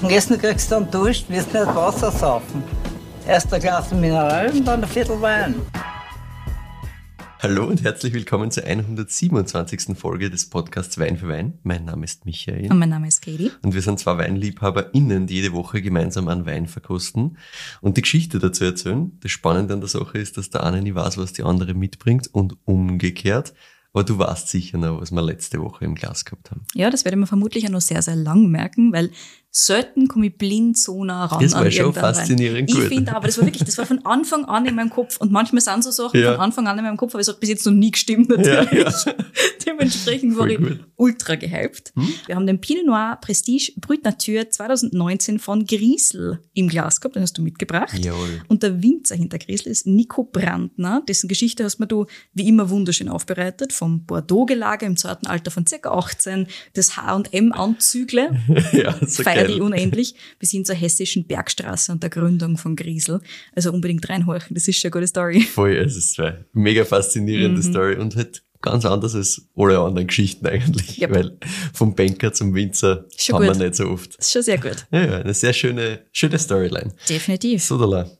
Und Essen kriegst du dann Dusch, wirst nicht Wasser saufen. Erst ein Glas Mineral und dann ein Viertel Wein. Hallo und herzlich willkommen zur 127. Folge des Podcasts Wein für Wein. Mein Name ist Michael. Und mein Name ist Katie. Und wir sind zwei WeinliebhaberInnen, die jede Woche gemeinsam einen Wein verkosten und die Geschichte dazu erzählen. Das Spannende an der Sache ist, dass der eine nie weiß, was die andere mitbringt und umgekehrt. Aber du weißt sicher noch, was wir letzte Woche im Glas gehabt haben. Ja, das werde ich mir vermutlich auch noch sehr, sehr lang merken, weil selten komme ich blind so nah ran Das war an schon faszinierend gut. Ich finde aber, das war wirklich, das war von Anfang an in meinem Kopf und manchmal sind so Sachen Ja. von Anfang an in meinem Kopf, aber es hat bis jetzt noch nie gestimmt natürlich. Ja, Dementsprechend war ich gut. Hm? ultra gehypt. Wir haben den Pinot Noir Prestige Brut Nature 2019 von Griesel im Glas gehabt, den hast du mitgebracht. Jawohl. Und der Winzer hinter Griesel ist Nico Brandner, dessen Geschichte hast mir du wie immer wunderschön aufbereitet, vom Bordeaux-Gelage im zarten Alter von circa 18, das H&M-Anzügle, Ja, so geil. unendlich, bis hin zur hessischen Bergstraße und der Gründung von Griesel. Also unbedingt reinhorchen, das ist schon eine gute Story. Voll, es ist eine mega faszinierende Mhm. Story und halt ganz anders als alle anderen Geschichten eigentlich. Yep. Weil vom Banker zum Winzer Schon haben wir gut. nicht so oft. Das ist schon sehr gut. Ja, ja, eine sehr schöne, schöne Storyline. Definitiv. So, da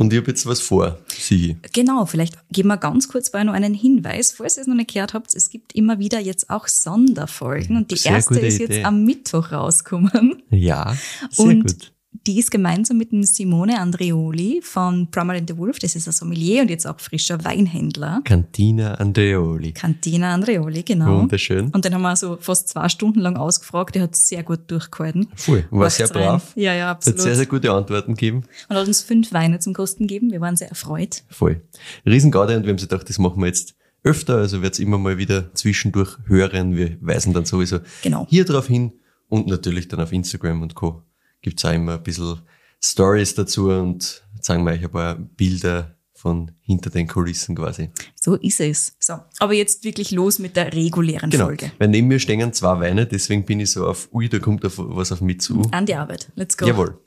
Und ich habe jetzt was vor, Sigi. Genau, vielleicht geben wir ganz kurz bei noch einen Hinweis, falls ihr es noch nicht gehört habt, es gibt immer wieder jetzt auch Sonderfolgen und die Sehr erste ist Idee. jetzt am Mittwoch rausgekommen. Ja, sehr und gut. Die ist gemeinsam mit dem Simone Andreoli von Brummer and the Wolf, das ist ein Sommelier und jetzt auch frischer Weinhändler. Cantina Andreoli. Cantina Andreoli, genau. Wunderschön. Und den haben wir so fast zwei Stunden lang ausgefragt, der hat sehr gut durchgehalten. Voll, war Macht's sehr rein. brav. Ja, ja, Hat absolut. sehr, sehr gute Antworten gegeben. und hat uns fünf Weine zum Kosten gegeben. Wir waren sehr erfreut. Voll. Riesengaude und wir haben sich gedacht, das machen wir jetzt öfter, also wird's immer mal wieder zwischendurch hören. Wir weisen dann sowieso Genau. hier drauf hin und natürlich dann auf Instagram und Co. gibt's auch immer ein bisschen Stories dazu und zeigen wir euch ein paar Bilder von hinter den Kulissen quasi. So ist es. So, aber jetzt wirklich los mit der regulären Genau. Folge. Weil neben mir stehen zwei Weine, deswegen bin ich so auf, ui, da kommt auf, was auf mich zu. An die Arbeit. Let's go. Jawohl.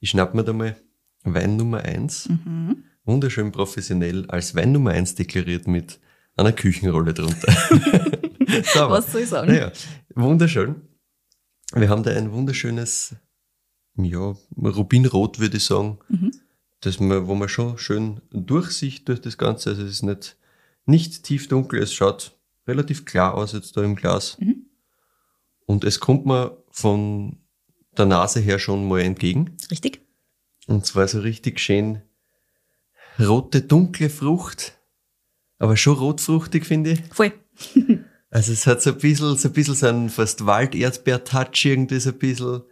Ich schnapp mir da mal Wein Nummer eins. Mhm. Wunderschön professionell als Wein Nummer eins deklariert mit einer Küchenrolle drunter. Was soll ich sagen? Naja, wunderschön. Wir haben da ein wunderschönes, ja, Rubinrot würde ich sagen, Mhm. das man, wo man schon schön Durchsicht durch das Ganze, also es ist nicht, nicht tief dunkel, es schaut relativ klar aus jetzt da im Glas. Mhm. Und es kommt mir von der Nase her schon mal entgegen. Richtig? Und zwar so richtig schön rote, dunkle Frucht, aber schon rotfruchtig, finde ich. Voll. Also es hat so ein bisschen, so ein bisschen so einen fast Walderdbeer-Touch irgendwie, so ein bisschen,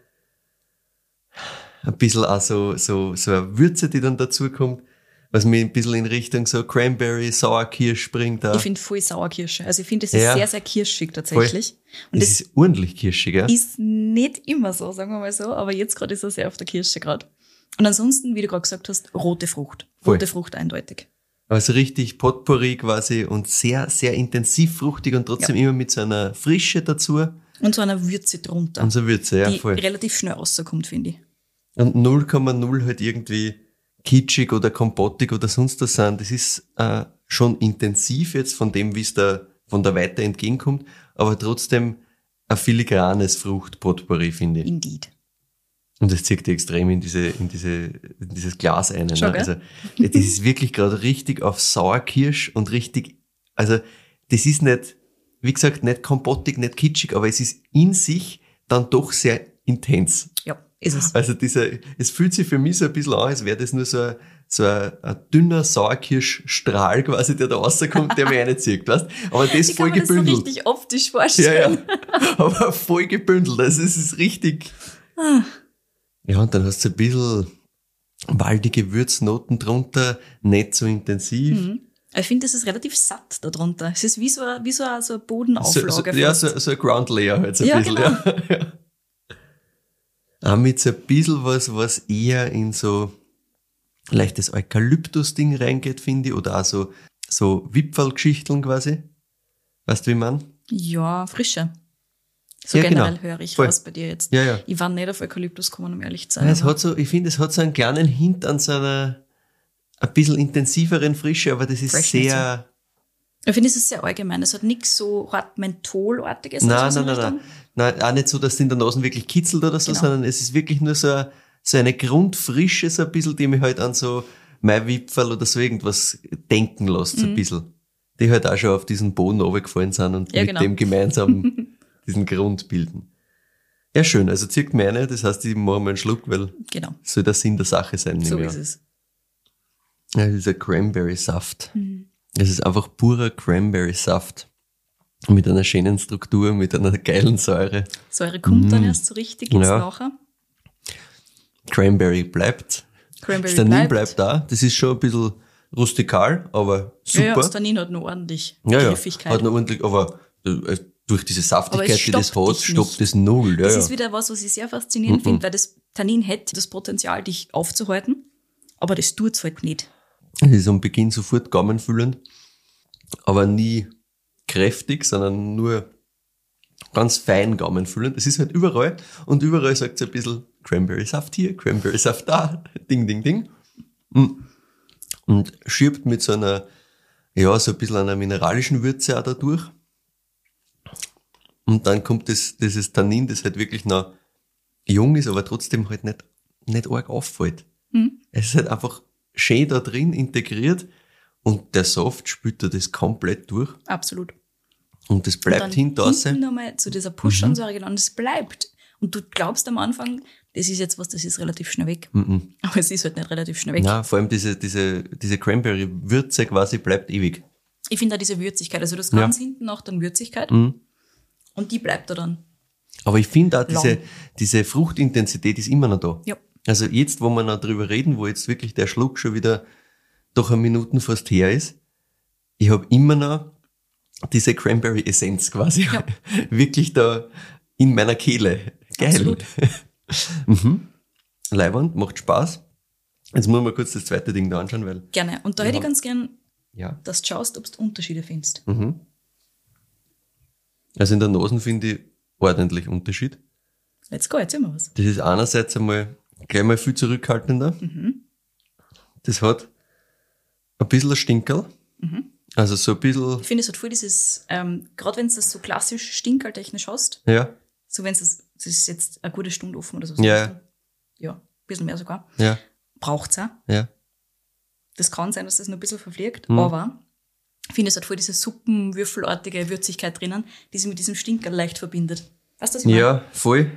ein bisschen auch so, so, so eine Würze, die dann dazukommt, was mir ein bisschen in Richtung so Cranberry, Sauerkirsch bringt. auch. Ich finde voll Sauerkirsche. Also ich finde, es ist Ja. sehr, sehr kirschig tatsächlich. Und das ist ordentlich kirschig, ja? ist nicht immer so, sagen wir mal so, aber jetzt gerade ist er sehr auf der Kirsche gerade. Und ansonsten, wie du gerade gesagt hast, rote Frucht. Voll. Rote Frucht eindeutig. Also richtig Potpourri quasi und sehr, sehr intensiv fruchtig und trotzdem immer mit so einer Frische dazu. Und so eine Würze drunter, Und so Würze, ja, die voll. relativ schnell rauskommt, finde ich. Und 0,0 halt irgendwie kitschig oder kompottig oder sonst was sein. Das ist äh, schon intensiv jetzt von dem, wie es da von der Weite entgegenkommt, aber trotzdem ein filigranes Fruchtpotpourri, finde ich. Indeed. Und das zieht die extrem in diese, in diese, in dieses Glas ein. Ne? Schon? Also, das ist wirklich gerade richtig auf Sauerkirsch und richtig, also, das ist nicht, wie gesagt, nicht kompottig, nicht kitschig, aber es ist in sich dann doch sehr intens. Ja, ist es. Also dieser, es fühlt sich für mich so ein bisschen an, als wäre das nur so ein, so ein, ein dünner Sauerkirschstrahl quasi, der da rauskommt, der mich reinzieht, weißt? Aber das Ich voll kann mir das so gebündelt. richtig optisch ja, vorstellen. ja. Aber voll gebündelt. Also es ist richtig. Ah. Ja, und dann hast du ein bisschen waldige Würznoten drunter, nicht so intensiv. Mhm. Ich finde, es ist relativ satt darunter. Es ist wie so, ein- wie so, eine- so eine So, Bodenauflage. so, ja, fast. so, so ein Ground Layer halt so ein Ja, bisschen. genau. Ja. Auch mit so ein bisschen was, was eher in so leichtes Eukalyptus-Ding reingeht, finde ich, oder auch so, so Wipfelgeschichteln quasi. Weißt du, wie man? ja frische. So Ja, genau. generell höre ich Voll. raus bei dir jetzt. Ja, ja. Ich war nicht auf Eukalyptus gekommen, um ehrlich zu sein. Es hat so, ich finde, es hat so einen kleinen Hint an so einer ein bisschen intensiveren Frische, aber das ist Fresh sehr, Ich finde, es ist sehr allgemein. Es hat nichts so hart Mentholartiges. Nein, nein, in nein, nein. Nein, auch nicht so, dass es in der Nase wirklich kitzelt oder so, Genau. sondern es ist wirklich nur so, eine- so eine Grundfrische, so ein bisschen, die mich halt an so Maiwipfel oder so irgendwas denken lässt, Mhm. so ein bisschen. Die halt auch schon auf diesen Boden runtergefallen sind und Ja, mit genau. dem gemeinsam diesen Grund bilden. Ja, schön. Also zirkt mir eine, das heißt, ich mache mal einen Schluck, weil Genau. soll der Sinn der Sache sein. So ist es. Ja, dieser Cranberry-Saft. Mhm. Es ist einfach purer Cranberry-Saft. Mit einer schönen Struktur, mit einer geilen Säure. Säure kommt dann erst so richtig jetzt Mhm. Ja. nachher. Cranberry bleibt. Cranberry Stanin bleibt. bleibt da. Das ist schon ein bisschen rustikal, aber super. Ja, ja, Stanin hat noch ordentlich Ja, ja. Griffigkeit. Hat noch ordentlich, aber äh, durch diese Saftigkeit, es die das stoppt hat, stoppt das null. Ja, das ist wieder was, was ich sehr faszinierend finde, weil das Tannin hätte das Potenzial, dich aufzuhalten, aber das tut's halt nicht. Es ist am Beginn sofort gaumenfüllend, aber nie kräftig, sondern nur ganz fein gaumenfüllend. Es ist halt überall und überall sagt es ein bisschen Cranberry-Saft hier, Cranberry-Saft da, ding, ding, ding. Mm. Und schiebt mit so einer, ja, so ein bisschen einer mineralischen Würze auch da durch. Und dann kommt das, dieses Tannin, das halt wirklich noch jung ist, aber trotzdem halt nicht, nicht arg auffällt. Es ist halt einfach schön da drin integriert und der Saft spült da das komplett durch Absolut. Und das Und bleibt dann hinten raus. nochmal zu dieser Push-Ansäure gelandet, es bleibt. Und du glaubst am Anfang, das ist jetzt was, das ist relativ schnell weg. Aber es ist halt nicht relativ schnell weg. Na, vor allem diese, diese, diese Cranberry-Würze quasi bleibt ewig. Ich finde da diese Würzigkeit, also das Ja. ganz hinten noch dann Würzigkeit. Mhm. Und die bleibt da dann. Aber ich finde auch, diese, diese Fruchtintensität ist immer noch da. Ja. Also jetzt, wo wir noch drüber reden, wo jetzt wirklich der Schluck schon wieder doch eine Minuten fast her ist, ich habe immer noch diese Cranberry-Essenz quasi Ja. wirklich da in meiner Kehle. Geil. Absolut. mhm. Leibwand, macht Spaß. Jetzt muss man kurz das zweite Ding da anschauen, weil, Gerne. Und da hätte ich ganz gern, ja. dass du schaust, ob du Unterschiede findest. Mhm. Also in der Nase finde ich ordentlich Unterschied. Let's go, erzähl mal was. Das ist einerseits einmal gleich mal viel zurückhaltender. Das hat ein bisschen ein Stinkerl. Also so ein bisschen, Ich finde, es hat voll dieses, ähm, gerade wenn du das so klassisch stinkertechnisch hast, ja, so wenn es das, das ist jetzt eine gute Stunde offen oder so. Ja. Ja, ein bisschen mehr sogar. ja, Braucht's auch. ja. Das kann sein, dass das noch ein bisschen verfliegt, Mhm. aber ich finde, es hat voll diese suppenwürfelartige Würzigkeit drinnen, die sich mit diesem Stinker leicht verbindet. Weißt du, was ich meine? Ja, voll.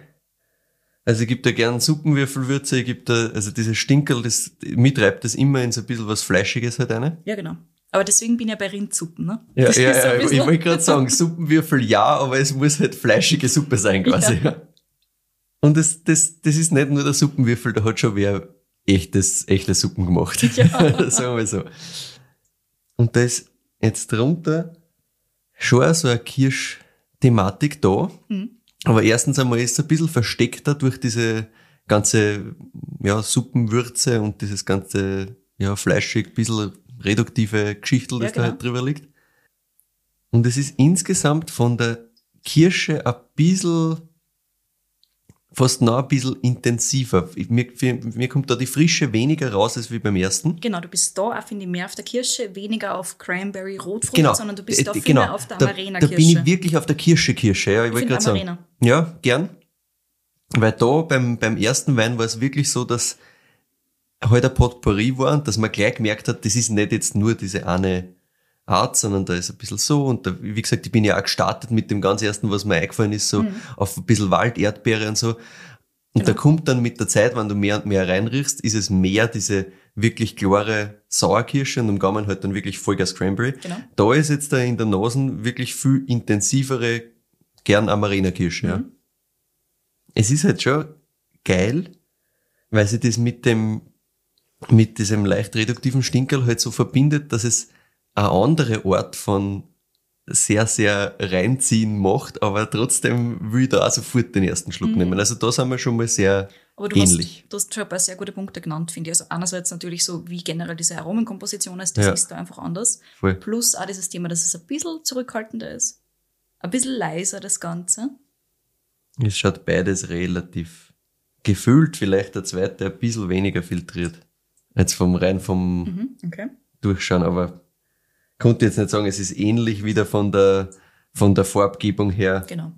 Also ich gebe da gern Suppenwürfelwürze, ich gebe da, also dieses Stinkerl, das mitreibt das immer in so ein bisschen was Fleischiges halt rein. Ja, genau. Aber deswegen bin ich ja bei Rindsuppen, ne? Ja, Das ja, ein ja ich wollte gerade sagen, Suppenwürfel ja, aber es muss halt fleischige Suppe sein quasi. Ja. Und das, das, das ist nicht nur der Suppenwürfel, da hat schon wer echtes, echte Suppen gemacht. Ja. Sagen wir so. Und da ist jetzt drunter schon so eine Kirsch-Thematik da. Mhm. Aber erstens einmal ist es ein bisschen versteckter durch diese ganze ja, Suppenwürze und dieses ganze ja, fleischig, bisschen reduktive Geschichtel, das Ja, da genau. halt drüber liegt. Und es ist insgesamt von der Kirsche ein bisschen, fast noch ein bisschen intensiver. Ich- Mir, für, mir kommt da die Frische weniger raus als wie beim ersten. Genau, du bist da auch, finde ich, mehr auf der Kirsche, weniger auf Cranberry, Rotfrucht, Genau. sondern du bist da Äh, viel mehr auf der da, Amarena-Kirsche. da bin ich wirklich auf der Kirsche-Kirsche, ja, ich, wollte finde gerade sagen. Amarena. Ja, gern. Weil da beim, beim ersten Wein war es wirklich so, dass halt ein Potpourri war und dass man gleich gemerkt hat, das ist nicht jetzt nur diese eine Art, sondern da ist ein bisschen so und da, wie gesagt, ich bin ja auch gestartet mit dem ganz ersten, was mir eingefallen ist, so auf ein bisschen Wald, Erdbeere und so. Und da kommt dann mit der Zeit, wenn du mehr und mehr reinriechst, ist es mehr diese wirklich klare Sauerkirsche und am Gaumen halt dann wirklich Vollgas Cranberry. Genau. Da ist jetzt da in der Nase wirklich viel intensivere, gern Amarena-Kirsche, ja. Es ist halt schon geil, weil sie das mit dem, mit diesem leicht reduktiven Stinkerl halt so verbindet, dass es eine andere Art von sehr, sehr reinziehen macht, aber trotzdem will ich da auch sofort den ersten Schluck nehmen. Also da sind wir schon mal sehr Aber du ähnlich. hast, du hast schon ein paar sehr gute Punkte genannt, finde ich. Also einerseits natürlich so, wie generell diese Aromenkomposition ist, das Ja. ist da einfach anders. Voll. Plus auch dieses Thema, dass es ein bisschen zurückhaltender ist. Ein bisschen leiser das Ganze. Es schaut beides relativ gefühlt, vielleicht der zweite ein bisschen weniger filtriert. Jetzt vom rein vom Mhm, okay. Durchschauen, aber konnte jetzt nicht sagen, es ist ähnlich wieder von der, von der Farbgebung her. Genau.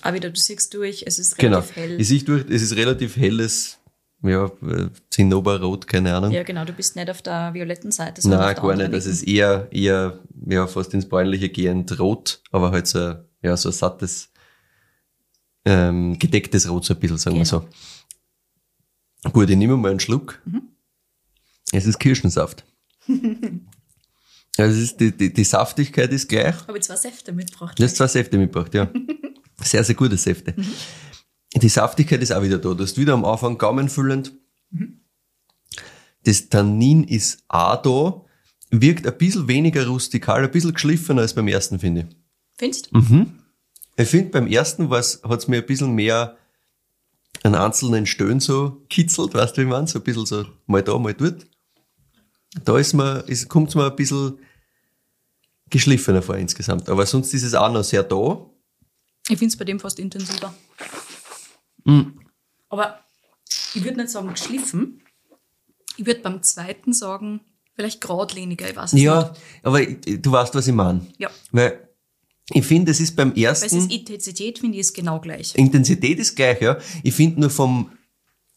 Aber wieder, du siehst durch, es ist Genau. relativ hell. Ich sehe durch, es ist relativ helles, ja, Zinnoberrot, keine Ahnung. ja, genau, du bist nicht auf der violetten Seite, sondern Nein, gar nicht. Das ist eher, eher, ja, fast ins bräunliche gehend rot, aber halt so, ein- ja, so ein sattes, ähm, gedecktes Rot, so ein bisschen, sagen wir Genau. so. Gut, ich nehme mal einen Schluck. Mhm. Es ist Kirschensaft. also ist, die, die, die Saftigkeit ist gleich. Habe ich zwei Säfte mitgebracht. Du hast zwei Säfte mitgebracht, ja. Sehr, sehr gute Säfte. Die Saftigkeit ist auch wieder da. Du hast wieder am Anfang gaumenfüllend. Das Tannin ist auch da. Wirkt ein bisschen weniger rustikal, ein bisschen geschliffener als beim ersten, finde ich. Findest Ich finde, beim ersten hat es mir ein bisschen mehr an einzelnen Stellen so kitzelt, weißt du, wie man, so ein bisschen so mal da, mal dort. Da ist mir, ist, kommt es mir ein bisschen geschliffener vor insgesamt. Aber sonst ist es auch noch sehr da. Ich finde es bei dem fast intensiver. Mhm. Aber ich würde nicht sagen geschliffen. Ich würde beim zweiten sagen, vielleicht geradliniger, ich weiß es Ja, nicht. aber ich- du weißt, was ich meine. Ja. Weil ich finde, es ist beim Weil es ersten, ist Intensität, finde ich, ist genau gleich. Intensität ist gleich, ja. Ich finde nur vom,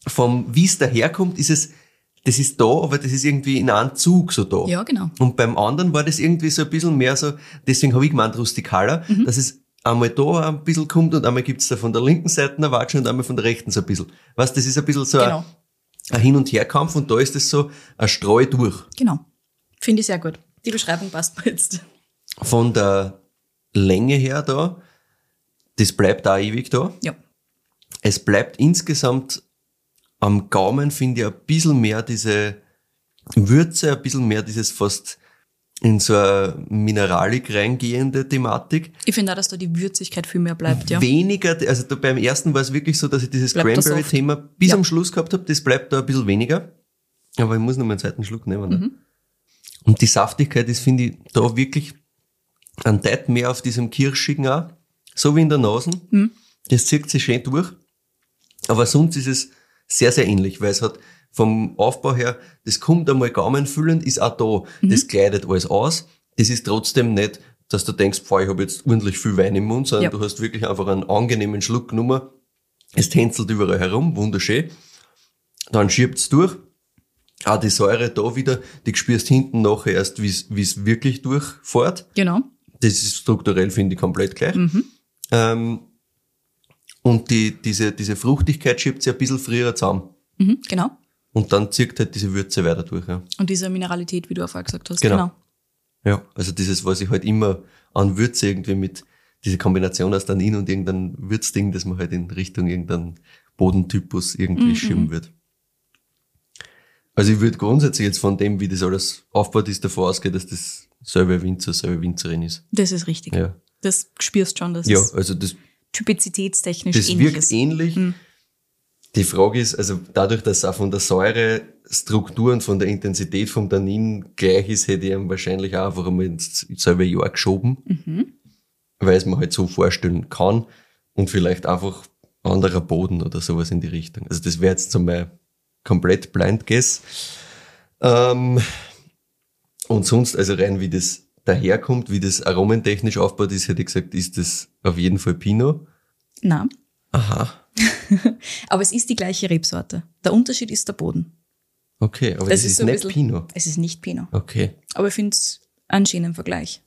vom wie es daherkommt, ist es, das ist da, aber das ist irgendwie in einem Zug so da. Ja, genau. Und beim anderen war das irgendwie so ein bisschen mehr so, deswegen habe ich gemeint rustikaler, Mhm. dass es einmal da ein bisschen kommt und einmal gibt's da von der linken Seite eine Watsche und einmal von der rechten so ein bisschen. Weißt, das ist ein bisschen so Genau. ein, ein Hin- und Herkampf und da ist es so ein Streu durch. Genau. Finde ich sehr gut. Die Beschreibung passt mir jetzt. Von der Länge her da, das bleibt da ewig da. Ja. Es bleibt insgesamt am Gaumen, finde ich, ein bisschen mehr diese Würze, ein bisschen mehr dieses fast in so eine Mineralik reingehende Thematik. Ich finde auch, dass da die Würzigkeit viel mehr bleibt, ja. Weniger, also da beim ersten war es wirklich so, dass ich dieses. Cranberry-Thema bis Ja. am Schluss gehabt habe. Das bleibt da ein bisschen weniger. Aber ich muss noch mal einen zweiten Schluck nehmen. Mhm. Ne? Und die Saftigkeit ist, finde ich, da wirklich ein Deut mehr auf diesem Kirschigen auch. So wie in der Nase. Mhm. Das zieht sich schön durch. Aber sonst ist es sehr, sehr ähnlich, weil es hat vom Aufbau her, das kommt einmal gaumenfüllend, ist auch da. Mhm. Das kleidet alles aus. Das ist trotzdem nicht, dass du denkst, boah, ich habe jetzt ordentlich viel Wein im Mund, sondern Ja. du hast wirklich einfach einen angenehmen Schluck genommen. Es tänzelt überall herum, wunderschön. Dann schiebt's durch. Auch die Säure da wieder, die spürst hinten nachher erst, wie es wirklich durchfährt. Genau. Das ist strukturell, finde ich, komplett gleich. Ähm, und die, diese, diese Fruchtigkeit schiebt sich ein bisschen früher zusammen. Mhm, genau. Und dann zieht halt diese Würze weiter durch. Ja. Und diese Mineralität, wie du auch vorher gesagt hast. Genau. ja, also dieses, was ich halt immer an Würze irgendwie mit, diese Kombination aus Tannin und irgendein Würzding, das man halt in Richtung irgendein Bodentypus irgendwie schieben wird. Also ich würde grundsätzlich jetzt von dem, wie das alles aufgebaut ist, davor ausgehen, dass das selber Winzer, selber Winzerin ist. Das ist richtig. Ja. Das spürst schon, dass Ja, also das typizitätstechnisch Das ähnlich wirkt ist. ähnlich. Die Frage ist, also dadurch, dass auch von der Säurestruktur und von der Intensität vom Tannin gleich ist, hätte ich ihm wahrscheinlich auch einfach einmal ins selbe Jahr geschoben, weil es mir halt so vorstellen kann und vielleicht einfach anderer Boden oder sowas in die Richtung. Also das wäre jetzt so mein komplett blind guess. Ähm, und sonst, also rein wie das daherkommt, wie das aromentechnisch aufgebaut ist, hätte ich gesagt, ist das auf jeden Fall Pinot. Na, Aha. aber es ist die gleiche Rebsorte. Der Unterschied ist der Boden. Okay, aber das, ist, so ein nicht bisschen- Pinot. Es ist nicht Pinot. Okay. Aber ich finde es einen schönen Vergleich.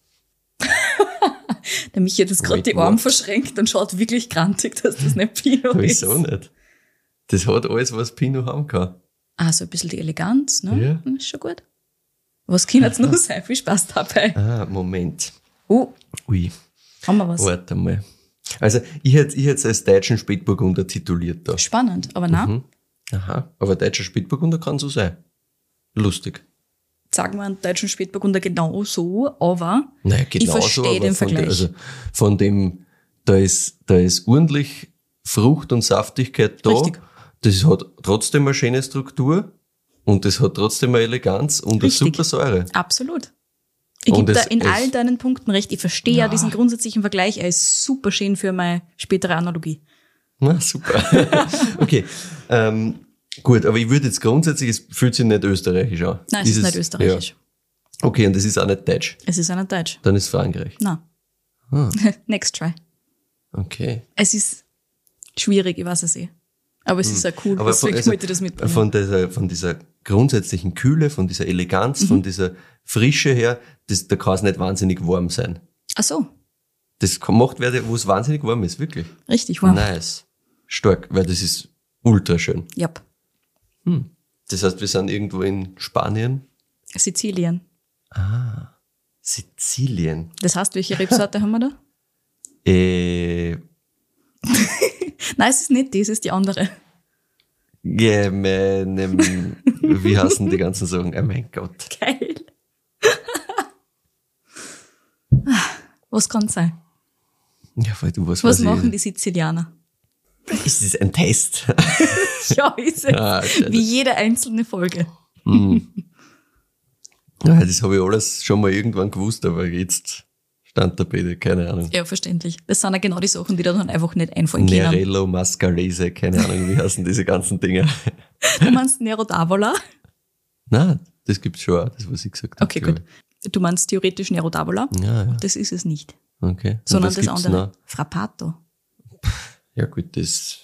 Der Michi hat jetzt gerade die Arme what? verschränkt und schaut wirklich grantig, dass das nicht Pinot ist. Wieso nicht? Das hat alles, was Pinot haben kann. Ah, so ein bisschen die Eleganz, ne? Ja. Hm, Ist schon gut. Was kann jetzt noch sein? Viel Spaß dabei. Ah, Moment. Oh, Ui, haben wir was. warte mal. Also, ich hätte ich hätte es als deutschen Spätburgunder tituliert da. Spannend, aber na, Mhm. Aha, aber deutscher Spätburgunder kann so sein. Lustig. sagen wir einen deutschen Spätburgunder genau so, aber Naja, ich genau so. verstehe aber den Vergleich. Der, also von dem, da ist, da ist ordentlich Frucht und Saftigkeit da. Richtig. Das hat trotzdem eine schöne Struktur und das hat trotzdem eine Eleganz und eine Richtig. super Säure. Absolut. Ich gebe da es- in es- all deinen Punkten recht. Ich verstehe ja. diesen grundsätzlichen Vergleich. Er ist super schön für meine spätere Analogie. Na, super. okay. Ähm, gut, aber ich würde jetzt grundsätzlich, es fühlt sich nicht österreichisch an. Nein, es ist, nicht österreichisch. Ja. Okay, und das ist auch nicht deutsch. Es ist einer Deutsch. Dann ist Frankreich. Na. Ah. Next try. Okay. Es ist schwierig, ich weiß es eh. Aber es ist ja cool, Hm. Aber deswegen also, wollte ich das mitbringen. von, dieser, von dieser grundsätzlichen Kühle, von dieser Eleganz, Mhm. von dieser Frische her, das, da kann es nicht wahnsinnig warm sein. Ach so, Das kann- macht wer, wo es wahnsinnig warm ist, wirklich. richtig warm. Nice. Stark, weil das ist ultra schön. Ja, Das heißt, wir sind irgendwo in Spanien. Sizilien. Sizilien. Das heißt, welche Rebsorte haben wir da? Äh, Nein, es ist nicht das, es ist die andere. ja, meinem, wie heißen die ganzen Sachen? Oh mein Gott. Geil. Was kann sein? Ja, weil du was, Was machen ich. die Sizilianer? Ist das ein Test? Ja, ist es. Ah, scheiße. Wie jede einzelne Folge. Ja, das habe ich alles schon mal irgendwann gewusst, aber jetzt stand da bitte, keine Ahnung. Ja, verständlich. Das sind ja genau die Sachen, die da dann einfach nicht einfallen können. Nerello, Mascarese, keine Ahnung, wie heißen diese ganzen Dinge. Du meinst Nero d'Avola? Nein, das gibt's schon auch, das was ich gesagt habe. Okay, gut. Du meinst theoretisch Nero d'Avola? Ja, ja, Das ist es nicht. okay. Sondern das andere. noch? Frappato. Ja gut, das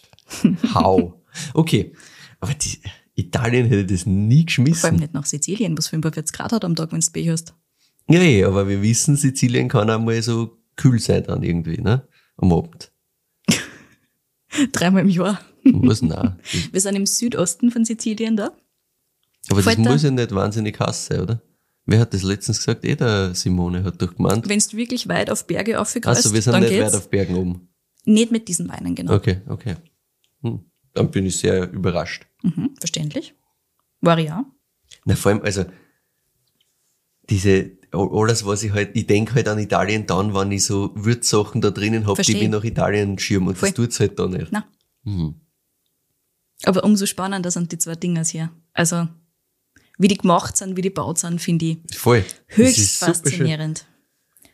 Hau. Okay, aber die, Italien hätte das nie Vor allem geschmissen. nicht nach Sizilien, was 45 Grad hat am Tag, wenn du Bier hast. Ja, ja, aber wir wissen, Sizilien kann auch mal so kühl sein dann irgendwie, ne? Am Abend. Dreimal im Jahr. Was? Nein. Wir sind im Südosten von Sizilien da. Aber das Fällt da- muss ja nicht wahnsinnig heiß sein, oder? Wer hat das letztens gesagt? Eh, der Simone hat doch gemeint. Wenn du wirklich weit auf Berge aufgreifst, Also wir sind dann nicht geht's. weit auf Bergen oben. Nicht mit diesen Weinen, genau. Okay, okay. Hm. Dann bin ich sehr überrascht. Mhm, verständlich. War ja. Na, vor allem, also, diese, alles, was ich halt, ich denk halt an Italien dann, wenn ich so Würzsachen da drinnen hab, die mich nach Italien schirmen und Voll. das tut's halt da nicht. Na. Mhm. Aber umso spannender sind die zwei Dinge hier. Also, wie die gemacht sind, wie die gebaut sind, finde ich Voll. Höchst faszinierend.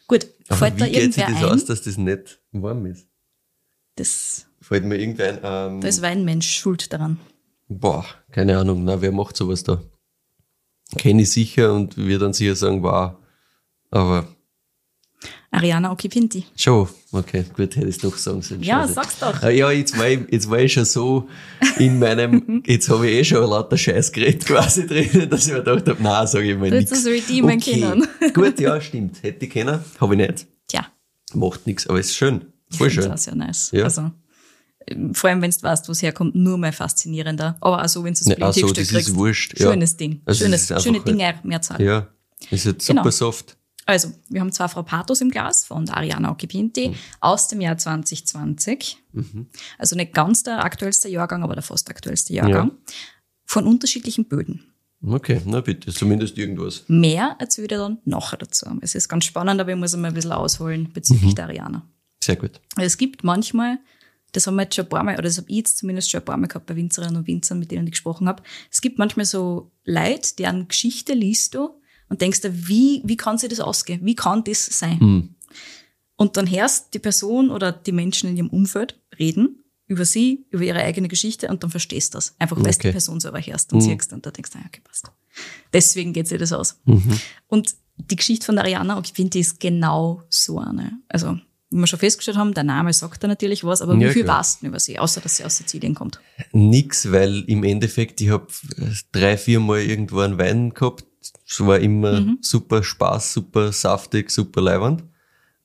Gut, Aber fällt da wie geht sich irgendwer das ein? aus, dass das nicht warm ist? Das, Fällt mir irgendwer ein, ähm, da ist Weinmensch schuld daran. boah, keine Ahnung, na, wer macht sowas da? Kenne ich sicher und wir dann sicher sagen, wow. Aber Ariana Occhipinti. schon, okay, gut, hätte ich es doch sagen sollen. Ja, sag's doch. Ah, Ja, jetzt war, ich, jetzt war ich schon so in meinem, jetzt habe ich eh schon lauter Scheißgerät quasi drin, dass ich mir gedacht habe, nein, sage ich mal Du nichts. hättest es redeemen können. Gut, ja, stimmt. Hätte ich können, habe ich nicht. Tja, Macht nichts, aber ist schön. Voll ich schön. auch sehr nice. Ja. Also, ähm, vor allem, wenn du weißt, wo es herkommt, nur mal faszinierender. Aber auch so, wenn du das so, Bibliothekstück das ist kriegst. wurscht, ja. Schönes Ding. Also, Schönes, das ist schöne halt- Dinge, Mehrzahl. Ja, ist jetzt super Genau. soft. Also, wir haben zwei Frappatos im Glas von Ariana Occhipinti Mhm. aus dem Jahr 2020. Also nicht ganz der aktuellste Jahrgang, aber der fast aktuellste Jahrgang. Von unterschiedlichen Böden. Okay, na bitte, zumindest irgendwas. Mehr erzählt er dann nachher dazu. Es ist ganz spannend, aber ich muss einmal ein bisschen ausholen Mhm. bezüglich der Ariana. Sehr gut. Also es gibt manchmal, das haben wir jetzt schon ein paar Mal, oder das habe ich jetzt zumindest schon ein paar Mal gehabt bei Winzerinnen und Winzern, mit denen ich gesprochen habe. Es gibt manchmal so Leute, deren Geschichte liest du und denkst dir, wie, wie kann sich das ausgehen? Wie kann das sein? Hm. Und dann hörst die Person oder die Menschen in ihrem Umfeld reden über sie, über ihre eigene Geschichte und dann verstehst du das. Einfach, weil du Okay. die Person selber hörst und siehst und da denkst du, ah, okay, passt. Deswegen geht sich das aus. Mhm. Und die Geschichte von Ariana, ich finde, die ist genau so eine. Also, wie wir schon festgestellt haben, der Name sagt da natürlich was, aber Ja, wie viel klar. weißt du über sie, außer dass sie aus Sizilien kommt? Nix, weil im Endeffekt, ich habe drei, vier Mal irgendwo einen Wein gehabt. Es war immer Mhm. super Spaß, super saftig, super leiwand.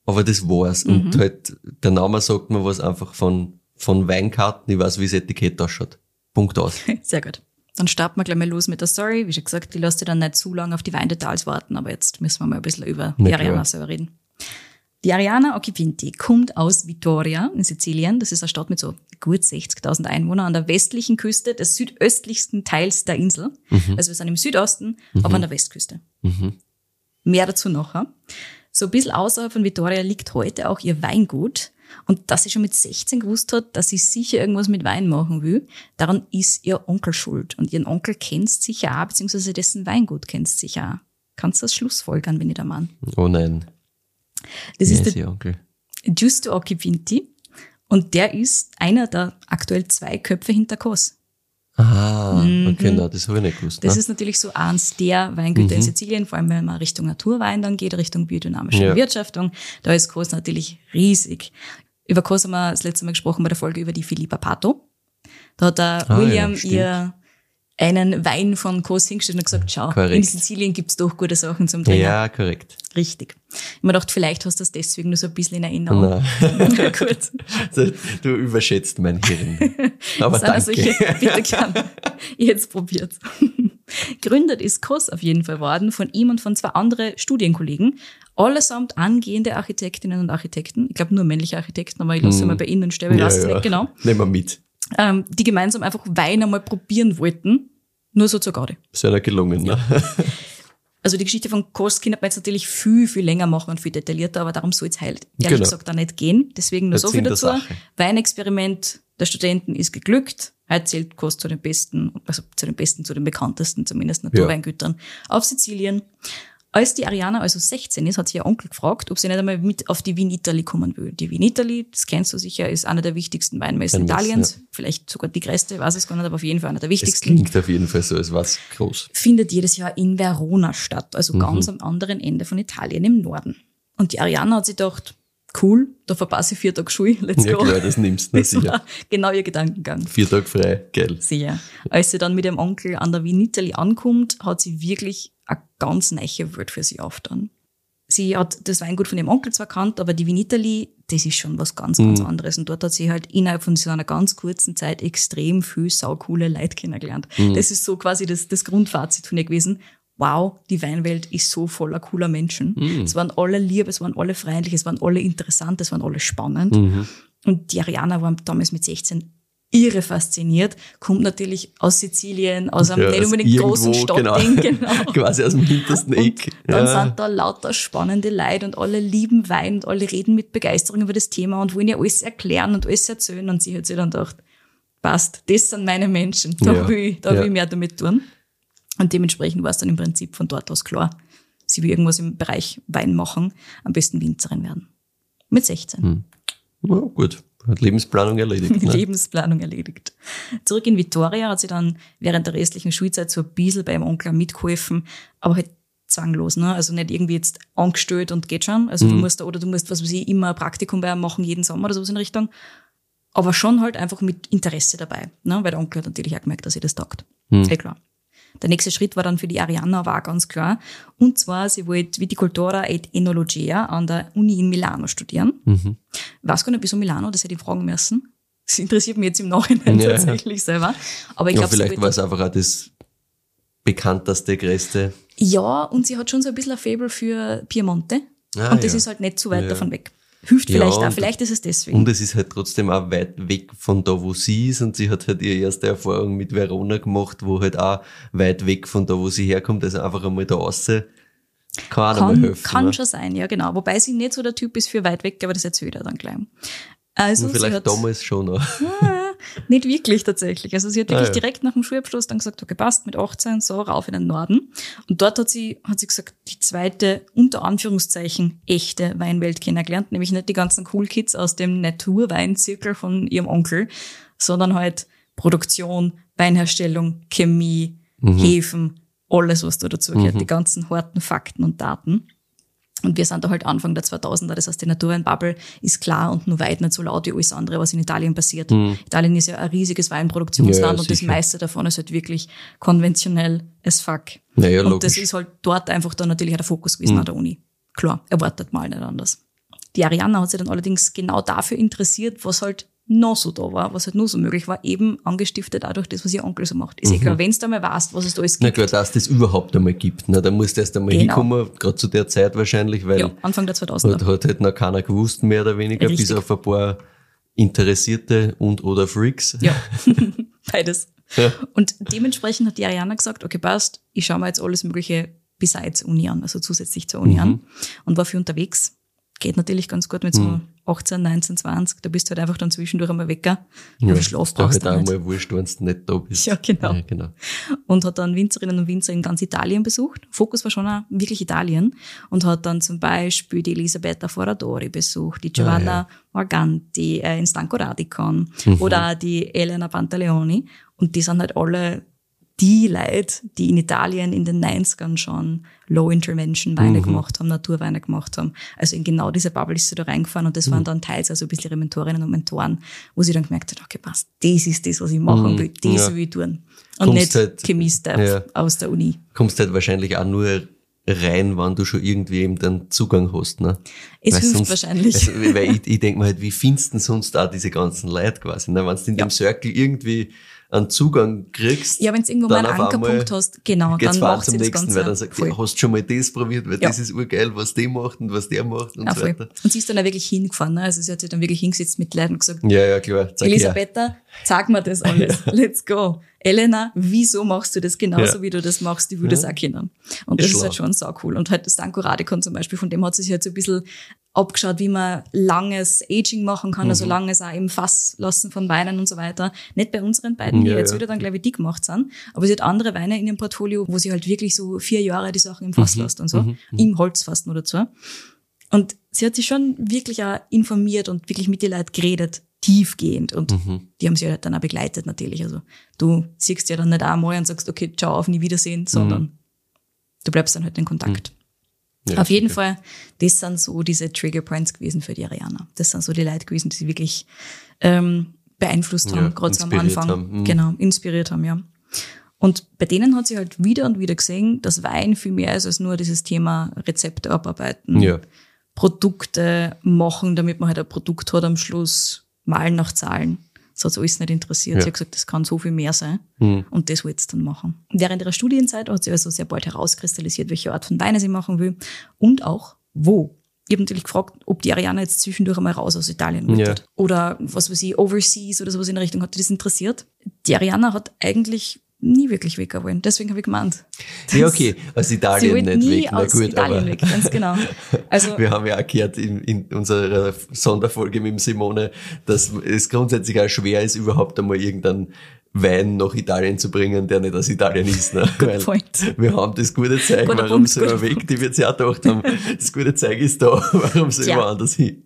Aber das war's. Mhm. Und halt, der Name sagt mir was einfach von, von Weinkarten. Ich weiß, wie das Etikett ausschaut. Punkt aus. Sehr gut. Dann starten wir gleich mal los mit der Story. Wie schon gesagt, die lässt dir dann nicht zu lange auf die Weindetails warten, aber jetzt müssen wir mal ein bisschen über Na die klar. Ariana selber reden. Die Ariana Occhipinti kommt aus Vittoria in Sizilien. Das ist eine Stadt mit so gut 60.000 Einwohnern an der westlichen Küste des südöstlichsten Teils der Insel. Also wir sind im Südosten, aber an der Westküste. Mehr dazu nachher. So ein bisschen außerhalb von Vittoria liegt heute auch ihr Weingut. Und dass sie schon mit 16 gewusst hat, dass sie sicher irgendwas mit Wein machen will, daran ist ihr Onkel schuld. Und ihren Onkel kennst sicher auch, beziehungsweise dessen Weingut kennst sicher auch. Kannst du das schlussfolgern, wenn ich da meine? Oh nein. Das Ja, ist ist der ihr Onkel. Giusto Occhipinti. Und der ist einer der aktuell zwei Köpfe hinter Kos. Ah, okay, na, das habe ich nicht gewusst. Mhm. Das ne? ist natürlich so eins der Weingüter in Sizilien, vor allem wenn man Richtung Naturwein dann geht, Richtung biodynamische Ja. Bewirtschaftung. Da ist Kos natürlich riesig. Über Kos haben wir das letzte Mal gesprochen bei der Folge über die Philippa Pato. Da hat der Ah, William ja, ihr einen Wein von Kos hingestellt und gesagt, schau, Korrekt. in Sizilien gibt's doch gute Sachen zum Trinken. Ja, korrekt. Richtig. Ich mir gedacht, vielleicht hast du das deswegen nur so ein bisschen in Erinnerung. Ja, gut. Du überschätzt mein Hirn. Aber Sind also danke. ich, bitte gern. Ich hätte es probiert. Gründet ist Kos auf jeden Fall worden von ihm und von zwei anderen Studienkollegen. Allesamt angehende Architektinnen und Architekten. Ich glaube nur männliche Architekten, aber ich lasse mal bei ihnen sterben, ich weiß es nicht genau. Nehmen wir mit. Ähm, die gemeinsam einfach Wein einmal probieren wollten. Nur so zur Garde. Ist ja gelungen, ne? Also die Geschichte von Kos könnte man jetzt natürlich viel, viel länger machen und viel detaillierter, aber darum soll es halt ehrlich Genau. gesagt auch nicht gehen. Deswegen nur Nicht so viel dazu. Sache. Weinexperiment der Studenten ist geglückt. Heute zählt Kos zu den besten, also zu den besten, zu den bekanntesten zumindest Naturweingütern auf Sizilien. Als die Ariana also 16 ist, hat sie ihr Onkel gefragt, ob sie nicht einmal mit auf die Wien Italy kommen will. Die Wien Italy, das kennst du sicher, ist einer der wichtigsten Weinmessen Italiens. Vielleicht sogar die größte, weiß es gar nicht, aber auf jeden Fall einer der Es wichtigsten klingt auf jeden Fall so, als was groß. findet jedes Jahr in Verona statt, also Mhm. ganz am anderen Ende von Italien im Norden. Und die Ariana hat sich gedacht, cool, da verpasse ich vier Tage Schule, let's Ja go. klar, das nimmst du, Das sicher. genau ihr Gedankengang. Vier Tage frei, geil. Sehr. Als sie dann mit ihrem Onkel an der Wien Italy ankommt, hat sie wirklich eine ganz neue Welt für sie aufgetan. Sie hat das Weingut von ihrem Onkel zwar kannt, aber die Wien Italy, das ist schon was ganz, ganz Mhm. anderes. Und dort hat sie halt innerhalb von so einer ganz kurzen Zeit extrem viel saucoole Leute kennengelernt. Mhm. Das ist so quasi das, das Grundfazit von ihr gewesen. Wow, die Weinwelt ist so voller cooler Menschen. Mhm. Es waren alle lieb, es waren alle freundlich, es waren alle interessant, es waren alle spannend. Mhm. Und die Ariana war damals mit 16 irre fasziniert, kommt natürlich aus Sizilien, aus einem Ja, nicht unbedingt großen Stadtding, genau. Quasi aus dem hintersten Eck. Und dann ja. sind da lauter spannende Leute und alle lieben Wein und alle reden mit Begeisterung über das Thema und wollen ja alles erklären und alles erzählen. Und sie hat sich dann gedacht, passt, das sind meine Menschen, da, Ja. will, ich, da will ich mehr damit tun. Und dementsprechend war es dann im Prinzip von dort aus klar, sie will irgendwas im Bereich Wein machen, am besten Winzerin werden. Mit 16. Hm. Ja, gut, hat Lebensplanung erledigt. Ne? Lebensplanung erledigt. Zurück in Vitoria hat sie dann während der restlichen Schulzeit so ein bisschen beim Onkel mitgeholfen, aber halt zwanglos, ne? Also nicht irgendwie jetzt angestellt und geht schon. Also du musst da, oder du musst, was weiß ich, immer ein Praktikum bei ihm machen, jeden Sommer oder sowas in Richtung. Aber schon halt einfach mit Interesse dabei, ne? Weil der Onkel hat natürlich auch gemerkt, dass sie das taugt. Eh klar. Der nächste Schritt war dann für die Arianna auch ganz klar. Und zwar, sie wollte Viticultura et Enologia an der Uni in Milano studieren. Mhm. Weiß gar nicht, wieso Milano, das hätte ich fragen müssen. Das interessiert mich jetzt im Nachhinein Ja. tatsächlich selber. Aber ich Ja, glaube, vielleicht war es einfach auch das bekannteste, größte. ja, und sie hat schon so ein bisschen ein Fable für Piemonte. Ah, und das ja. ist halt nicht zu weit Ja. davon weg. Hilft Ja, vielleicht auch, vielleicht ist es deswegen. Und es ist halt trotzdem auch weit weg von da, wo sie ist. Und sie hat halt ihre erste Erfahrung mit Verona gemacht, wo halt auch weit weg von da, wo sie herkommt. Also einfach einmal da raus kann auch kann, helfen. kann ne? schon sein, ja genau. Wobei sie nicht so der Typ ist für weit weg, aber das erzählt er dann gleich. Also Und Vielleicht damals schon noch. Nicht wirklich tatsächlich. Also sie hat wirklich Ah, ja. direkt nach dem Schulabschluss dann gesagt, okay, passt, mit 18, so, rauf in den Norden. Und dort hat sie, hat sie gesagt, die zweite, unter Anführungszeichen, echte Weinwelt kennengelernt, nämlich nicht die ganzen Cool Kids aus dem Naturweinzirkel von ihrem Onkel, sondern halt Produktion, Weinherstellung, Chemie, Hefen, alles, was da dazu gehört, die ganzen harten Fakten und Daten. Und wir sind da halt Anfang der 2000er, das heißt, die Naturweinbubble ist klar und nur weit nicht so laut wie alles andere, was in Italien passiert. Italien ist ja ein riesiges Weinproduktionsland Ja, und das meiste davon ist halt wirklich konventionell as fuck. Naja, und logisch. das ist halt dort einfach dann natürlich auch der Fokus gewesen an der Uni. Klar, erwartet mal nicht anders. Die Ariana hat sich dann allerdings genau dafür interessiert, was halt noch so da war, was halt nur so möglich war, eben angestiftet auch durch das, was ihr Onkel so macht. Ist eh klar, wenn du mal weißt, was es da alles Na gibt. klar, dass das überhaupt einmal gibt. Na, da musst du erst einmal Genau. hinkommen, gerade zu der Zeit wahrscheinlich, weil Ja, Anfang der 2000er. hat, hat halt noch keiner gewusst, mehr oder weniger, Richtig. bis auf ein paar Interessierte und oder Freaks. Ja, beides. Ja. Und dementsprechend hat die Ariana gesagt, okay, passt, ich schaue mir jetzt alles Mögliche besides Uni an, also zusätzlich zur Uni Mhm. an und war viel unterwegs. Geht natürlich ganz gut mit so 18, 19, 20, da bist du halt einfach dann zwischendurch einmal wecker. Ja, Ja, Schlaf brauchst halt du auch nicht. mal wurscht, wenn du nicht da bist. Ja, genau. Ja, genau. Und hat dann Winzerinnen und Winzer in ganz Italien besucht. Fokus war schon auch wirklich Italien. Und hat dann zum Beispiel die Elisabetta Foradori besucht, die Giovanna Morganti äh, in Stanco Radicon oder auch die Elena Pantaleoni. Und die sind halt alle die Leute, die in Italien in den 90ern schon Low Intervention Weine Mhm. gemacht haben, Naturweine gemacht haben. Also in genau diese Bubble ist sie da reingefahren und das Mhm. waren dann teils also ein bisschen ihre Mentorinnen und Mentoren, wo sie dann gemerkt hat, okay, passt, das ist das, was ich machen will, das Mhm. Ja. will ich tun. Und Kommst nicht halt- Chemie-Staff ja. aus der Uni. Kommst halt wahrscheinlich auch nur rein, wenn du schon irgendwie eben den Zugang hast. Ne? Es Weil hilft wahrscheinlich. Also, weil ich, ich denke mir halt, wie findest du sonst auch diese ganzen Leute quasi? Ne? Wenn du in Ja. dem Circle irgendwie einen Zugang kriegst, Ja, wenn du irgendwo mal einen Ankerpunkt hast, genau, geht's dann macht zum das nächsten, Ganze. weil dann sagt, ja, hast du schon mal das probiert, weil Ja. das ist urgeil, was die macht und was der macht und Ja, so voll. weiter. Und sie ist dann auch wirklich hingefahren. Ne? Also sie hat sich dann wirklich hingesetzt mit Leuten und gesagt, Ja, ja, klar. Zeig her. Elisabetta, sag mir das alles. Let's go. Elena, wieso machst du das genauso, Ja. wie du das machst? Ich würde das auch kennen. Und das Ist ist schlau. halt schon sau cool. Und halt das Danko Radikon zum Beispiel, von dem hat sie sich halt so ein bisschen abgeschaut, wie man langes Aging machen kann, Mhm. also langes auch im Fass lassen von Weinen und so weiter. Nicht bei unseren beiden, die Ja, jetzt ja. wieder dann, glaube ich, dick gemacht sind. Aber sie hat andere Weine in ihrem Portfolio, wo sie halt wirklich so vier Jahre die Sachen im Fass Mhm. lässt und so. Im Holzfass nur dazu. Und sie hat sich schon wirklich auch informiert und wirklich mit den Leuten geredet, tiefgehend. Und Mhm. die haben sie halt dann auch begleitet natürlich. Also du siehst ja dann nicht einmal und sagst, okay, ciao, auf nie Wiedersehen, sondern du bleibst dann halt in Kontakt. Ja, auf jeden okay. Fall, das sind so diese Trigger Points gewesen für die Ariana. Das sind so die Leute gewesen, die sie wirklich ähm, beeinflusst haben, Ja, gerade so am Anfang. haben. Mhm. Genau, inspiriert haben, ja. Und bei denen hat sie halt wieder und wieder gesehen, dass Wein viel mehr ist als nur dieses Thema Rezepte abarbeiten, Ja. Produkte machen, damit man halt ein Produkt hat am Schluss, malen nach Zahlen. Das hat alles nicht interessiert. Ja. Sie hat gesagt, das kann so viel mehr sein. Mhm. Und das wollte sie dann machen. Während ihrer Studienzeit hat sie also sehr bald herauskristallisiert, welche Art von Weine sie machen will und auch wo. Ich habe natürlich gefragt, ob die Ariana jetzt zwischendurch einmal raus aus Italien wollte. Ja. Oder was weiß ich, Overseas oder sowas in der Richtung. Hat die das interessiert? Die Ariana hat eigentlich nie wirklich weg wollen. Deswegen habe ich gemeint. Ja, okay, aus Sie Italien nicht nie weg. Na aus gut, Italien aber weg, ganz genau. Also wir haben ja auch gehört in, in unserer Sonderfolge mit dem Simone, dass es grundsätzlich auch schwer ist, überhaupt einmal irgendeinen Wein nach Italien zu bringen, der nicht aus Italien ist. Ne? Weil point. Wir haben das gute Zeug, warum wir guter weg, die wir jetzt ja auch gedacht haben, das gute Zeug ist da, warum Tja. wir anders hin?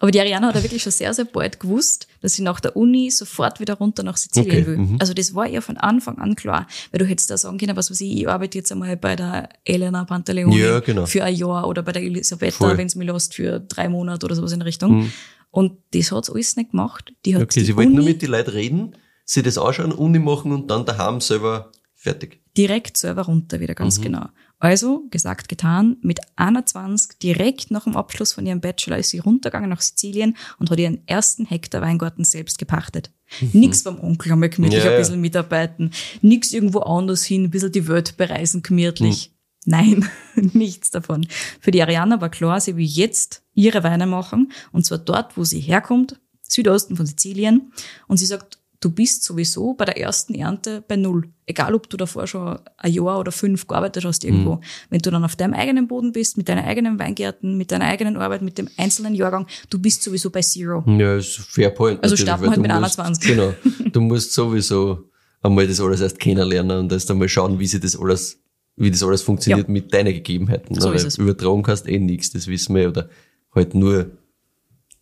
Aber die Ariana hat ja wirklich schon sehr, sehr bald gewusst, dass sie nach der Uni sofort wieder runter nach Sizilien Okay, will. mhm. Also das war ihr von Anfang an klar. Weil du hättest da sagen können, was weiß ich, ich arbeite jetzt einmal bei der Elena Pantaleoni Ja, genau. für ein Jahr oder bei der Elisabetta. Mhm. wenn es mir lässt, für drei Monate oder sowas in Richtung. Und das hat alles nicht gemacht. Die hat Okay, die sie wollten nur mit den Leuten reden, sie das anschauen, Uni machen und dann daheim selber fertig. direkt selber runter wieder, Mhm. ganz genau. Also, gesagt, getan, mit 21, direkt nach dem Abschluss von ihrem Bachelor, ist sie runtergegangen nach Sizilien und hat ihren ersten Hektar Weingarten selbst gepachtet. Nix beim Onkel einmal gemütlich Mhm. Ja, ein bisschen mitarbeiten, nix irgendwo anders hin, ein bisschen die Welt bereisen gemütlich. Nein, nichts davon. Für die Ariana war klar, sie will jetzt ihre Weine machen und zwar dort, wo sie herkommt, Südosten von Sizilien. Und sie sagt, du bist sowieso bei der ersten Ernte bei Null. Egal, ob du davor schon ein Jahr oder fünf gearbeitet hast irgendwo. Wenn du dann auf deinem eigenen Boden bist, mit deinen eigenen Weingärten, mit deiner eigenen Arbeit, mit dem einzelnen Jahrgang, du bist sowieso bei Zero. Ja, ist fair point. Also starten wir halt mit musst, 21. Genau. Du musst sowieso einmal das alles erst kennenlernen und erst einmal schauen, wie sie das alles, wie das alles funktioniert Ja. mit deinen Gegebenheiten. So Weil ist es. Übertragen kannst eh nichts, das wissen wir, oder halt nur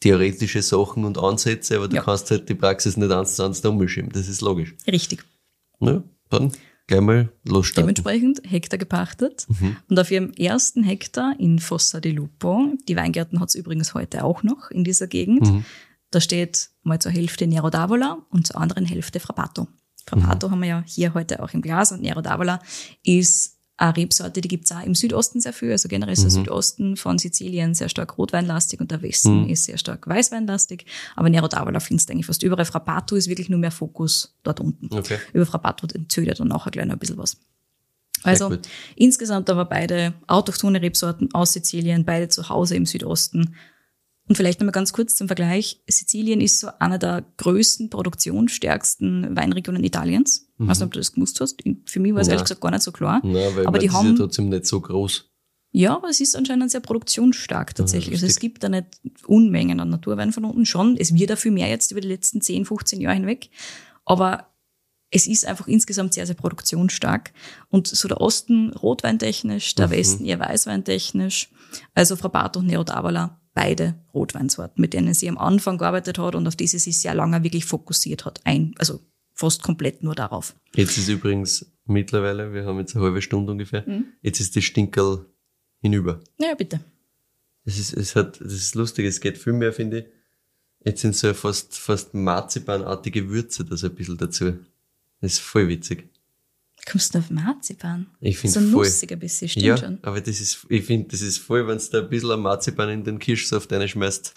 theoretische Sachen und Ansätze, aber du Ja. kannst halt die Praxis nicht eins zu eins da umschieben. Das ist logisch. Richtig. Ja, dann gleich mal losstarten. Dementsprechend Hektar gepachtet. Und auf ihrem ersten Hektar in Fossa di Lupo, die Weingärten hat es übrigens heute auch noch in dieser Gegend, da steht mal zur Hälfte Nero d'Avola und zur anderen Hälfte Frappato. Frappato haben wir ja hier heute auch im Glas und Nero d'Avola ist eine Rebsorte, die gibt's auch im Südosten sehr viel. Also generell ist der Südosten von Sizilien sehr stark rotweinlastig und der Westen ist sehr stark weißweinlastig. Aber Nero d'Avola findest du eigentlich fast überall. Frappato ist wirklich nur mehr Fokus dort unten. Okay. Über Frappato ich dann nachher gleich noch ein bisschen was. Also insgesamt aber beide autochthone Rebsorten aus Sizilien, beide zu Hause im Südosten. Und vielleicht nochmal ganz kurz zum Vergleich. Sizilien ist so einer der größten, produktionsstärksten Weinregionen Italiens. Ich weiß nicht, ob du das gewusst hast. Für mich war es Mhm. Ja. ehrlich gesagt gar nicht so klar. Na, weil aber die haben, ist ja trotzdem nicht so groß. ja, aber es ist anscheinend sehr produktionsstark tatsächlich. also es gibt da nicht Unmengen an Naturwein von unten schon. Es wird dafür mehr jetzt über die letzten 10, 15 Jahre hinweg. Aber es ist einfach insgesamt sehr, sehr produktionsstark. Und so der Osten rotweintechnisch, der Westen eher weißweintechnisch. Also Frappato und Nero d'Avola, beide Rotweinsorten, mit denen sie am Anfang gearbeitet hat und auf die sie sich sehr lange wirklich fokussiert hat. Ein, also fast komplett nur darauf. Jetzt ist übrigens mittlerweile, wir haben jetzt eine halbe Stunde ungefähr, Mhm. jetzt ist die Stinkel hinüber. Ja, bitte. Es ist, es hat, das ist lustig, es geht viel mehr, finde ich. Jetzt sind so fast, fast marzipanartige Würze da so ein bisschen dazu. Das ist voll witzig. Kommst du auf Marzipan? Ich find So voll. ein bisschen, stimmt ja, schon. aber das ist, ich finde, das ist voll, wenn du da ein bisschen Marzipan in den Kirschsaft reinschmeißt.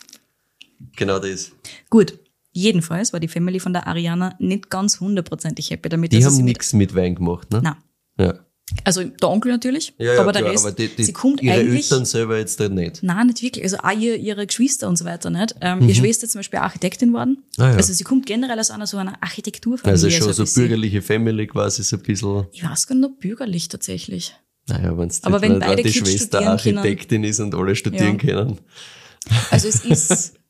Genau das. Gut. Jedenfalls war die Family von der Ariana nicht ganz hundertprozentig happy damit. Die haben sie mit- nichts mit Wein gemacht, ne? Nein. Ja. Also der Onkel natürlich, Ja, ja, aber der klar, Rest, aber die, die, sie kommt ihre eigentlich... Eltern selber jetzt da nicht. Nein, nicht wirklich. Also auch ihr, ihre Geschwister und so weiter nicht. Ähm, Ihre Schwester ist zum Beispiel Architektin worden. Mhm. Ah, ja. Also sie kommt generell aus einer so einer Architekturfamilie. Also schon so bisschen. bürgerliche Family quasi so ein bisschen. Ich weiß gar nicht, ob bürgerlich tatsächlich. Naja, wenn's Aber wenn beide die Kids Schwester studieren können- Architektin ist und alle studieren können. Also es ist,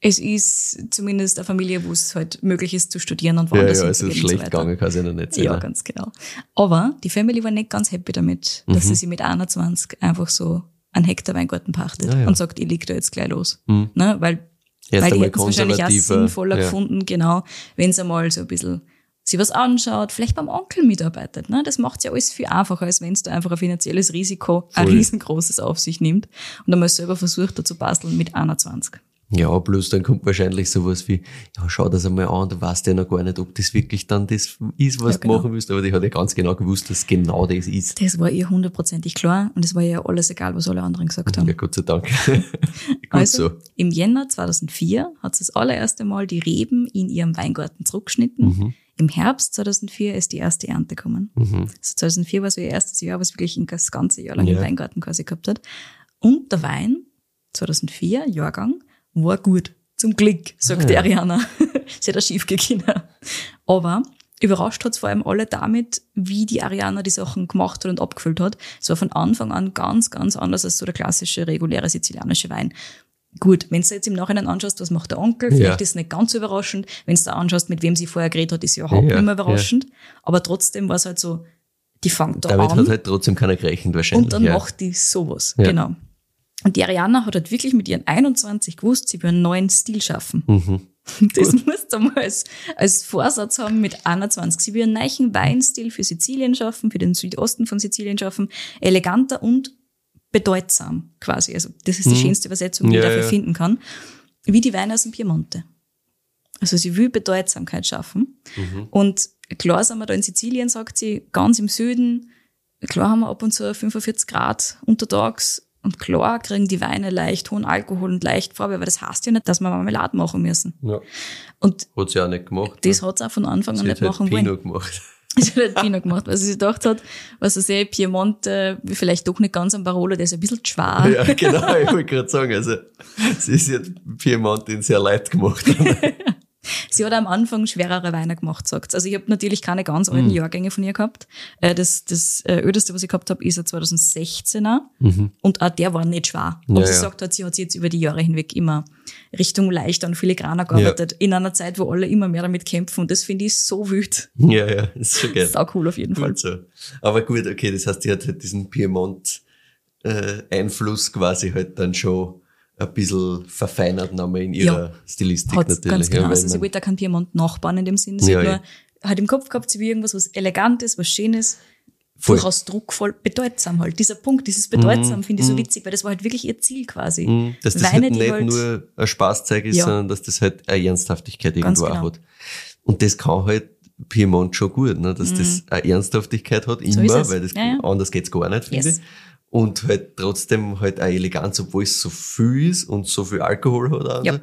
es ist zumindest eine Familie, wo es halt möglich ist zu studieren und Ja, woanders ja, also hinzugehen und schlecht so gegangen kann es ja noch nicht sein. Ja, ne? ganz genau. Aber die Family war nicht ganz happy damit, dass Mhm. sie sich mit 21 einfach so einen Hektar Weingarten pachtet Ah, ja. und sagt, ich leg da jetzt gleich los. Mhm. Ne? Weil, Erst weil die hätten es wahrscheinlich auch sinnvoller ja. gefunden, genau, wenn sie mal so ein bisschen sie was anschaut, vielleicht beim Onkel mitarbeitet. Ne? Das macht ja alles viel einfacher, als wenn es da einfach ein finanzielles Risiko, ein Voll. riesengroßes auf sich nimmt und einmal selber versucht, da zu basteln mit 21. Ja, plus dann kommt wahrscheinlich sowas wie, ja, schau das einmal an, du weißt ja noch gar nicht, ob das wirklich dann das ist, was Ja, du genau. machen willst, aber die hat ja ganz genau gewusst, dass genau das ist. Das war ihr hundertprozentig klar und es war ihr alles egal, was alle anderen gesagt haben. Ja, Gott sei Dank. Also, so. im Jänner 2004 hat sie das allererste Mal die Reben in ihrem Weingarten zurückgeschnitten. Mhm. Im Herbst 2004 ist die erste Ernte gekommen. Also 2004 war so ihr erstes Jahr, was wirklich das ganze Jahr lang Ja. im Weingarten quasi gehabt hat. Und der Wein 2004, Jahrgang, war gut. Zum Glück, sagt Ah, die ja. Ariana. Sie hat auch schief gegangen. Aber überrascht hat's vor allem alle damit, wie die Ariana die Sachen gemacht hat und abgefüllt hat. Es war von Anfang an ganz, ganz anders als so der klassische, reguläre sizilianische Wein. Gut, wenn du jetzt im Nachhinein anschaust, was macht der Onkel, Ja. vielleicht ist es nicht ganz so überraschend. Wenn du da anschaust, mit wem sie vorher geredet hat, ist sie überhaupt Ja, nicht mehr überraschend. Aber trotzdem war es halt so, die fängt da Damit an hat halt trotzdem keiner gerechnet wahrscheinlich. und dann ja. macht die sowas. Ja. Genau. Und die Ariana hat halt wirklich mit ihren 21 gewusst, sie will einen neuen Stil schaffen. Mhm. Das musst du mal als, als Vorsatz haben mit 21. Sie will einen neuen Weinstil für Sizilien schaffen, für den Südosten von Sizilien schaffen, eleganter und bedeutsam quasi. Also das ist die schönste Übersetzung, die Mhm. Ja, ich dafür ja. finden kann. Wie die Weine aus dem Piemonte. Also sie will Bedeutsamkeit schaffen. Mhm. Und klar sind wir da in Sizilien, sagt sie, ganz im Süden. Klar haben wir ab und zu 45 Grad untertags. Und klar kriegen die Weine leicht hohen Alkohol und leicht Farbe, aber das heißt ja nicht, dass wir Marmelade machen müssen. Ja. Und Hat sie auch nicht gemacht. das hat sie auch von Anfang an sie nicht halt machen wollen. Pinot gemacht. Sie hat halt Pinot gemacht, weil sie sich gedacht hat, was sie sehen, Piemonte, vielleicht doch nicht ganz am Barolo, der ist ein bisschen zu schwer. Ja, genau, ich wollte gerade sagen, also, sie ist ja Piemontin sehr leid gemacht. Sie hat am Anfang schwerere Weine gemacht, sagt sie. Also ich habe natürlich keine ganz alten Jahrgänge von ihr gehabt. Äh, Das, das äh, ödeste, was ich gehabt habe, ist ein 2016er. Und auch der war nicht schwer. Aber Mhm. Ja, sie ja. sagt halt, sie hat sich jetzt über die Jahre hinweg immer Richtung leichter und filigraner gearbeitet. In einer Zeit, wo alle immer mehr damit kämpfen. Und das finde ich so wild. ja, ja, ist schon geil. Sau cool auf jeden Fall. So. Aber gut, okay, das heißt, die hat halt diesen Piemont-Einfluss quasi halt dann schon ein bisschen verfeinert nochmal in ihrer Ja. Stilistik Hat's natürlich. ganz genau. weil also sie wollte auch keinen Piemont nachbauen in dem Sinn. Sie Ja, hat ja. nur, hat im Kopf gehabt, sie will irgendwas, was Elegantes, was Schönes, Voll. durchaus druckvoll, bedeutsam halt. Dieser Punkt, dieses bedeutsam, finde ich so witzig, weil das war halt wirklich ihr Ziel quasi. Mhm, dass das Weine, halt nicht halt- nur ein Spaßzeug ist, Ja. sondern dass das halt eine Ernsthaftigkeit irgendwo auch genau. hat. Und das kann halt Piemont schon gut, ne? dass das eine Ernsthaftigkeit hat, Mhm. So immer, es. weil das Ja, ja. anders geht's gar nicht, finde Yes. ich. Und halt trotzdem halt eine Eleganz, obwohl es so viel ist und so viel Alkohol hat. auch und Ja.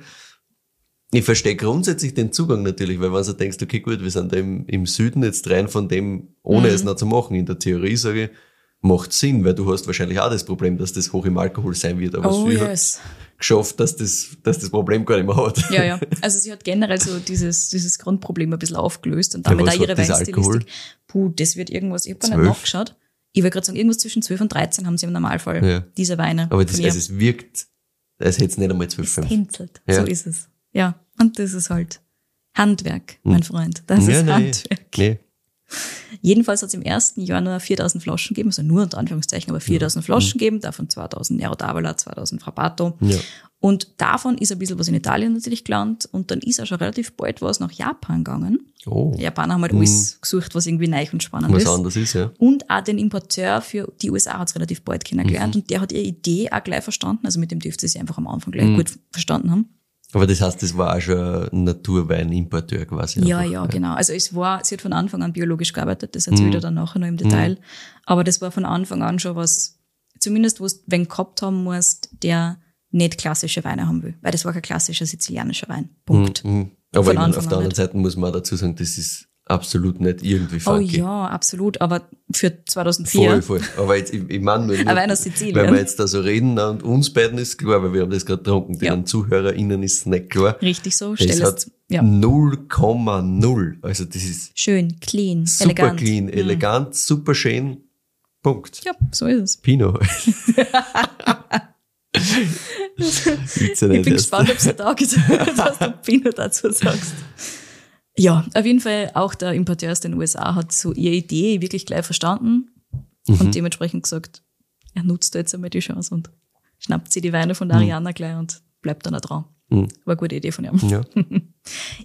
Ich verstehe grundsätzlich den Zugang natürlich, weil wenn du denkst, okay, gut, wir sind da im, im Süden jetzt rein von dem, ohne Mhm. es noch zu machen. In der Theorie sage ich, macht Sinn, weil du hast wahrscheinlich auch das Problem, dass das hoch im Alkohol sein wird. Aber Oh sie hat yes. geschafft, dass das, dass das Problem gar nicht mehr hat. Ja, ja. Also sie hat generell so dieses, dieses Grundproblem ein bisschen aufgelöst und damit auch ihre hat Weinstilistik. Puh, das wird irgendwas, ich habe gar nicht nachgeschaut. Ich wollte gerade sagen, irgendwas zwischen 12 und 13 haben sie im Normalfall, Ja. diese Weine. Aber das, also es wirkt, als hätte es nicht einmal zwölf Es fünf. tänzelt. Ja. So ist es. Ja. Und das ist halt Handwerk, mein Freund. Das ja, ist nein, Handwerk. nee. Jedenfalls hat es im ersten Jahr nur 4000 Flaschen gegeben, also nur unter Anführungszeichen, aber 4000 Flaschen gegeben, davon 2000 Nero d'Avola, 2000 Frappato. Ja. Und davon ist ein bisschen was in Italien natürlich gelandet und dann ist auch schon relativ bald was nach Japan gegangen. Oh, Die Japaner haben halt alles gesucht, was irgendwie neu und spannend was ist. anderes ist, ja. Und auch den Importeur für die USA hat es relativ bald kennengelernt Mhm. und der hat ihre Idee auch gleich verstanden. Also mit dem dürfte sie einfach am Anfang gleich Mhm. gut verstanden haben. Aber das heißt, das war auch schon ein Naturweinimporteur quasi. Ja, einfach. ja, genau. Also es war, sie hat von Anfang an biologisch gearbeitet, das erzählt er dann nachher noch im Detail. Aber das war von Anfang an schon was, zumindest wo du wenn gehabt haben musst, der nicht klassische Weine haben will. Weil das war kein klassischer sizilianischer Wein. Punkt. Mhm. Aber ich meine, Anfang auf der anderen. Seite muss man auch dazu sagen, das ist absolut nicht irgendwie Oh funky. ja, absolut. Aber für 2004. Voll, voll. Aber jetzt, ich, ich meine, nur, Aber aus Sizilien. wenn wir jetzt da so reden, und uns beiden ist klar, weil wir haben das gerade getrunken, Ja. den ZuhörerInnen ist es nicht klar. Richtig so. Es Stell hat es, ja. 0,0. Also das ist Schön, clean, super elegant. Mhm. clean, elegant, super schön. Punkt. Ja, so ist es. Witze Ich bin gespannt, ob du da gesagt hast, du Pinot dazu sagst. Ja, auf jeden Fall auch der Importeur aus den USA hat so ihre Idee wirklich gleich verstanden Mhm. und dementsprechend gesagt, er nutzt da jetzt einmal die Chance und schnappt sie die Weine Mhm. von der Ariana gleich und bleibt dann auch dran. War eine gute Idee von ihm. Ja.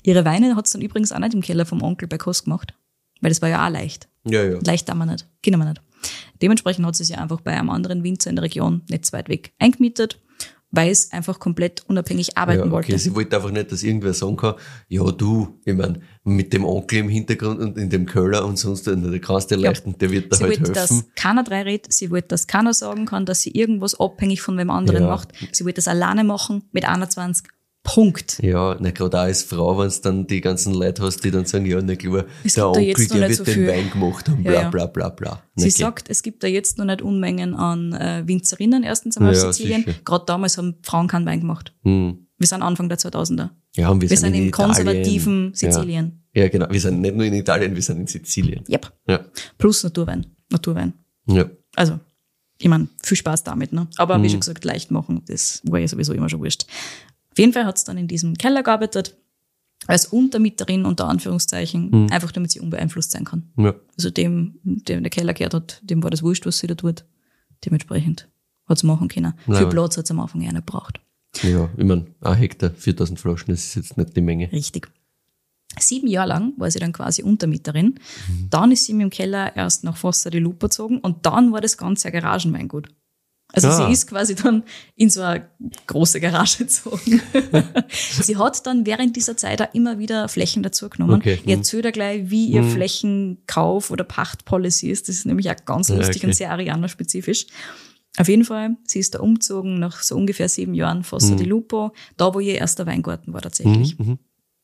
Ihre Weine hat es dann übrigens auch nicht im Keller vom Onkel bei Kost gemacht, weil das war ja auch leicht. ja, ja. Leicht haben wir nicht, können wir nicht. Dementsprechend hat sie sich einfach bei einem anderen Winzer in der Region nicht so weit weg eingemietet, weil es einfach komplett unabhängig arbeiten Ja, okay. wollte. Sie wollte einfach nicht, dass irgendwer sagen kann, ja du, ich mein, mit dem Onkel im Hintergrund und in dem Köller und sonst, der kannst du dir Ja. leicht und der wird da Sie halt wollte, helfen. dass keiner drei redet. Sie wollte, dass keiner sagen kann, dass sie irgendwas abhängig von wem anderen Ja. macht. Sie wollte das alleine machen mit 21. Punkt. Ja, na, gerade auch als Frau, wenn du dann die ganzen Leute hast, die dann sagen, ja, na klar, Es der Onkel, der wird so den viel. Wein gemacht haben, Ja, bla, ja. bla, bla, bla. Na, Sie okay. sagt, es gibt da jetzt noch nicht Unmengen an äh, Winzerinnen erstens einmal Ja, aus Sizilien. Gerade damals haben Frauen keinen Wein gemacht. Hm. Wir sind Anfang der 2000er. Ja, und wir, Wir sind in im Italien. konservativen Sizilien. Ja. ja, genau. Wir sind nicht nur in Italien, wir sind in Sizilien. Yep. Ja. Plus Naturwein. Naturwein. Ja. Also, ich meine, viel Spaß damit, ne? Aber Mhm. wie schon gesagt, leicht machen, das war ja sowieso immer schon wurscht. Auf jeden Fall hat es dann in diesem Keller gearbeitet, als Untermieterin unter Anführungszeichen, Mhm. einfach damit sie unbeeinflusst sein kann. Ja. Also dem, dem der Keller gehört hat, dem war das wurscht, was sie da tut. Dementsprechend hat sie machen können. Ja. Viel Platz hat sie am Anfang ja nicht gebraucht. Ja, ich mein, ein Hektar, 4000 Flaschen, das ist jetzt nicht die Menge. Richtig. Sieben Jahre lang war sie dann quasi Untermieterin. Mhm. Dann ist sie mit dem Keller erst nach Fossa di Lupo gezogen und dann war das Ganze ein Garagenweingut. Also Ah. sie ist quasi dann in so eine große Garage gezogen. sie hat dann während dieser Zeit auch immer wieder Flächen dazu genommen. Okay, Ich hm. erzähle gleich, wie ihr Flächenkauf oder Pachtpolicy ist. Das ist nämlich auch ganz Ja, lustig okay. und sehr Ariana-spezifisch. Auf jeden Fall, sie ist da umgezogen nach so ungefähr sieben Jahren Fossa Hm. di Lupo, da wo ihr erster Weingarten war tatsächlich.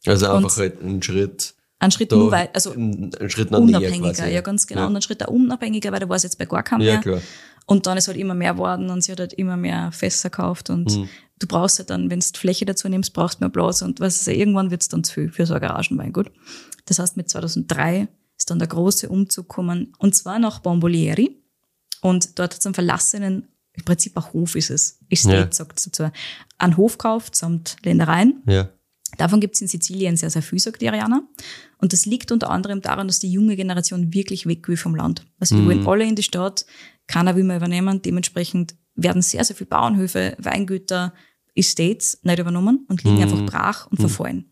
Also einfach Und- halt einen Schritt, Ein Schritt da, nur weit, also einen einen Schritt unabhängiger, quasi. ja ganz genau. Ja. Und ein Schritt unabhängiger, weil da war es jetzt bei gar keinem Ja, mehr. klar. Und dann ist halt immer mehr geworden und sie hat halt immer mehr Fässer gekauft und Mhm. du brauchst halt dann, wenn du Fläche dazu nimmst, brauchst du mehr Platz und was ist, irgendwann wird es dann zu viel für so ein Garagenweingut. Das heißt, mit 2003 ist dann der große Umzug gekommen und zwar nach Bombolieri und dort hat es einen verlassenen, im Prinzip ein Hof ist es, Estate Ja. sagt es dazu, einen Hof gekauft samt Ländereien Ja. Davon gibt es in Sizilien sehr, sehr viel, sagt die Ariana. Und das liegt unter anderem daran, dass die junge Generation wirklich weg will vom Land. Also die wollen alle in die Stadt, keiner will mehr übernehmen. Dementsprechend werden sehr, sehr viele Bauernhöfe, Weingüter, Estates nicht übernommen und liegen einfach brach und verfallen.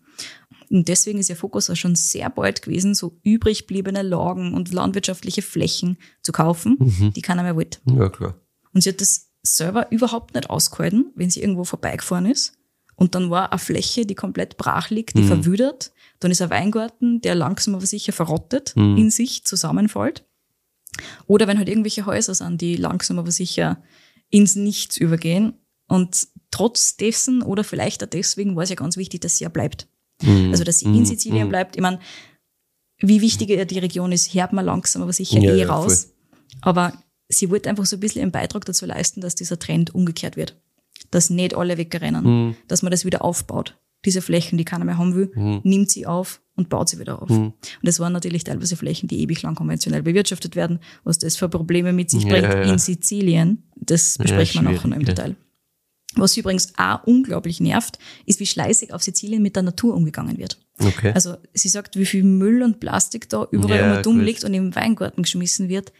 Und deswegen ist ihr Fokus auch schon sehr bald gewesen, so übrig bliebene Lagen und landwirtschaftliche Flächen zu kaufen, die keiner mehr wollte. ja, klar. Und sie hat das selber überhaupt nicht ausgehalten, wenn sie irgendwo vorbeigefahren ist. Und dann war eine Fläche, die komplett brach liegt, die verwüdert. Dann ist ein Weingarten, der langsam aber sicher verrottet, in sich zusammenfällt. Oder wenn halt irgendwelche Häuser sind, die langsam aber sicher ins Nichts übergehen. Und trotz dessen oder vielleicht auch deswegen war es ja ganz wichtig, dass sie ja bleibt. Also, dass sie in Sizilien bleibt. Ich meine, wie wichtig die Region ist, hört man langsam aber sicher Ja, eh ja, raus. Aber sie wollte einfach so ein bisschen einen Beitrag dazu leisten, dass dieser Trend umgekehrt wird. Dass nicht alle wegrennen, dass man das wieder aufbaut. Diese Flächen, die keiner mehr haben will, nimmt sie auf und baut sie wieder auf. Und das waren natürlich teilweise Flächen, die ewig lang konventionell bewirtschaftet werden. Was das für Probleme mit sich Ja, bringt ja. in Sizilien, das besprechen wir nachher noch im ja. Detail. Was übrigens auch unglaublich nervt, ist, wie schleißig auf Sizilien mit der Natur umgegangen wird. Okay. Also sie sagt, wie viel Müll und Plastik da überall Ja, immer dumm liegt und im Weingarten geschmissen wird,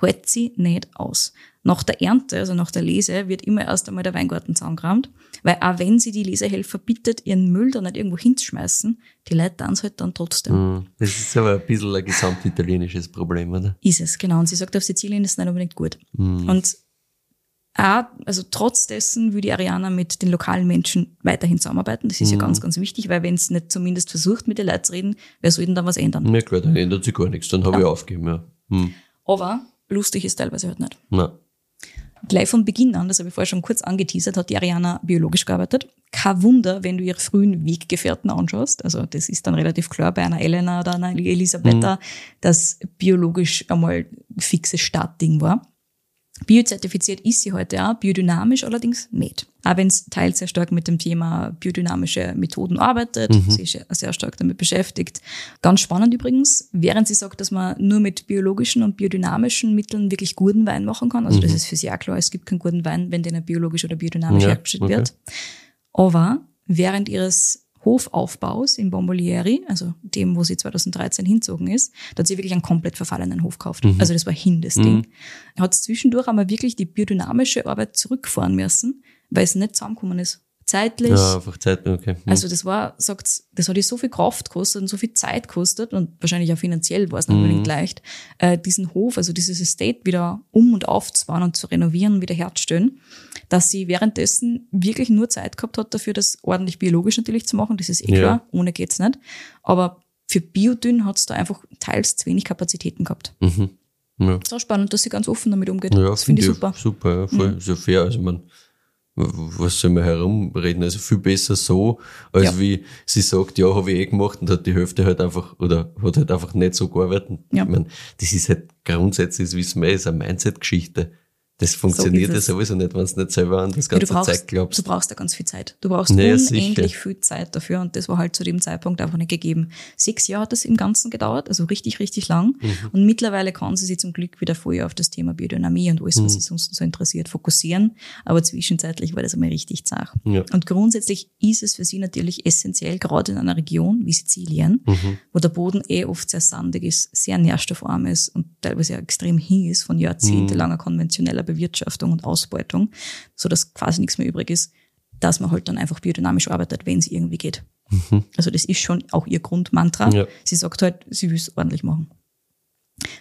hält sie nicht aus. Nach der Ernte, also nach der Lese, wird immer erst einmal der Weingarten zusammengeräumt, weil auch wenn sie die Lesehelfer bittet, ihren Müll dann nicht irgendwo hinzuschmeißen, die Leute tun es halt dann trotzdem. Hm, Das ist aber ein bisschen ein gesamtitalienisches Problem, oder? Ist es, genau. Und sie sagt, auf Sizilien ist es nicht unbedingt gut. Mhm. Und auch, also trotz dessen will die Ariana mit den lokalen Menschen weiterhin zusammenarbeiten. Das ist Mhm. ja ganz, ganz wichtig, weil wenn es nicht zumindest versucht, mit den Leuten zu reden, wer soll denn dann was ändern? Ja klar, dann ändert sich gar nichts, dann habe ich aufgegeben, ja. Hm. Aber lustig ist teilweise halt nicht. Na. Gleich von Beginn an, das habe ich vorher schon kurz angeteasert, hat die Ariana biologisch gearbeitet. Kein Wunder, wenn du ihre frühen Weggefährten anschaust. Also das ist dann relativ klar bei einer Elena oder einer Elisabetta, dass biologisch einmal fixes Startding war. Biozertifiziert ist sie heute auch, biodynamisch allerdings nicht. Auch wenn es teils sehr stark mit dem Thema biodynamische Methoden arbeitet, sie ist sehr stark damit beschäftigt. Ganz spannend übrigens, während sie sagt, dass man nur mit biologischen und biodynamischen Mitteln wirklich guten Wein machen kann. Also das ist für sie auch klar, es gibt keinen guten Wein, wenn der nicht biologisch oder biodynamisch Ja, hergestellt okay. wird. Aber während ihres Hofaufbaus in Bombolieri, also dem, wo sie 2013 hinzogen ist, da hat sie wirklich einen komplett verfallenen Hof gekauft. Mhm. Also das war hin, das Ding. Er hat zwischendurch einmal wirklich die biodynamische Arbeit zurückfahren müssen, weil es nicht zusammengekommen ist. Zeitlich. Ja, einfach Zeit, okay. Hm. Also das war, sagt, das hat ihr so viel Kraft gekostet und so viel Zeit gekostet und wahrscheinlich auch finanziell war es nicht unbedingt leicht, äh, diesen Hof, also dieses Estate wieder um und aufzubauen und zu renovieren und wieder herzustellen, dass sie währenddessen wirklich nur Zeit gehabt hat dafür, das ordentlich biologisch natürlich zu machen. Das ist eh Ja. klar, ohne geht's nicht. Aber für Biodünn hat's da einfach teils zu wenig Kapazitäten gehabt. Mhm. Ja. Ist auch spannend, dass sie ganz offen damit umgeht. Ja, das finde ich find super. Super, ja, voll. Ist ja fair. Also, man, was soll man herumreden? Also, viel besser so, als Ja. wie sie sagt, ja, habe ich eh gemacht und hat die Hälfte halt einfach, oder hat halt einfach nicht so gearbeitet. Ja. Ich mein, das ist halt grundsätzlich, das wissen wir, ist eine Mindset-Geschichte. Das funktioniert ja es. sowieso nicht, wenn du nicht selber an das Ja, ganze brauchst, Zeug glaubst. du brauchst da ganz viel Zeit. Du brauchst Naja, unendlich sicher. viel Zeit dafür und das war halt zu dem Zeitpunkt einfach nicht gegeben. Sechs Jahre hat das im Ganzen gedauert, also richtig, richtig lang. Mhm. Und mittlerweile kann sie sich zum Glück wieder voll auf das Thema Biodynamie und alles, was Mhm. sie sonst so interessiert, fokussieren. Aber zwischenzeitlich war das einmal richtig zart. Ja. Und grundsätzlich ist es für sie natürlich essentiell, gerade in einer Region wie Sizilien, Mhm. wo der Boden eh oft sehr sandig ist, sehr nährstoffarm ist und teilweise ja extrem hin ist von jahrzehntelanger konventioneller Bewirtschaftung und Ausbeutung, so dass quasi nichts mehr übrig ist, dass man halt dann einfach biodynamisch arbeitet, wenn es irgendwie geht. Also das ist schon auch ihr Grundmantra. Ja. Sie sagt halt, sie will es ordentlich machen.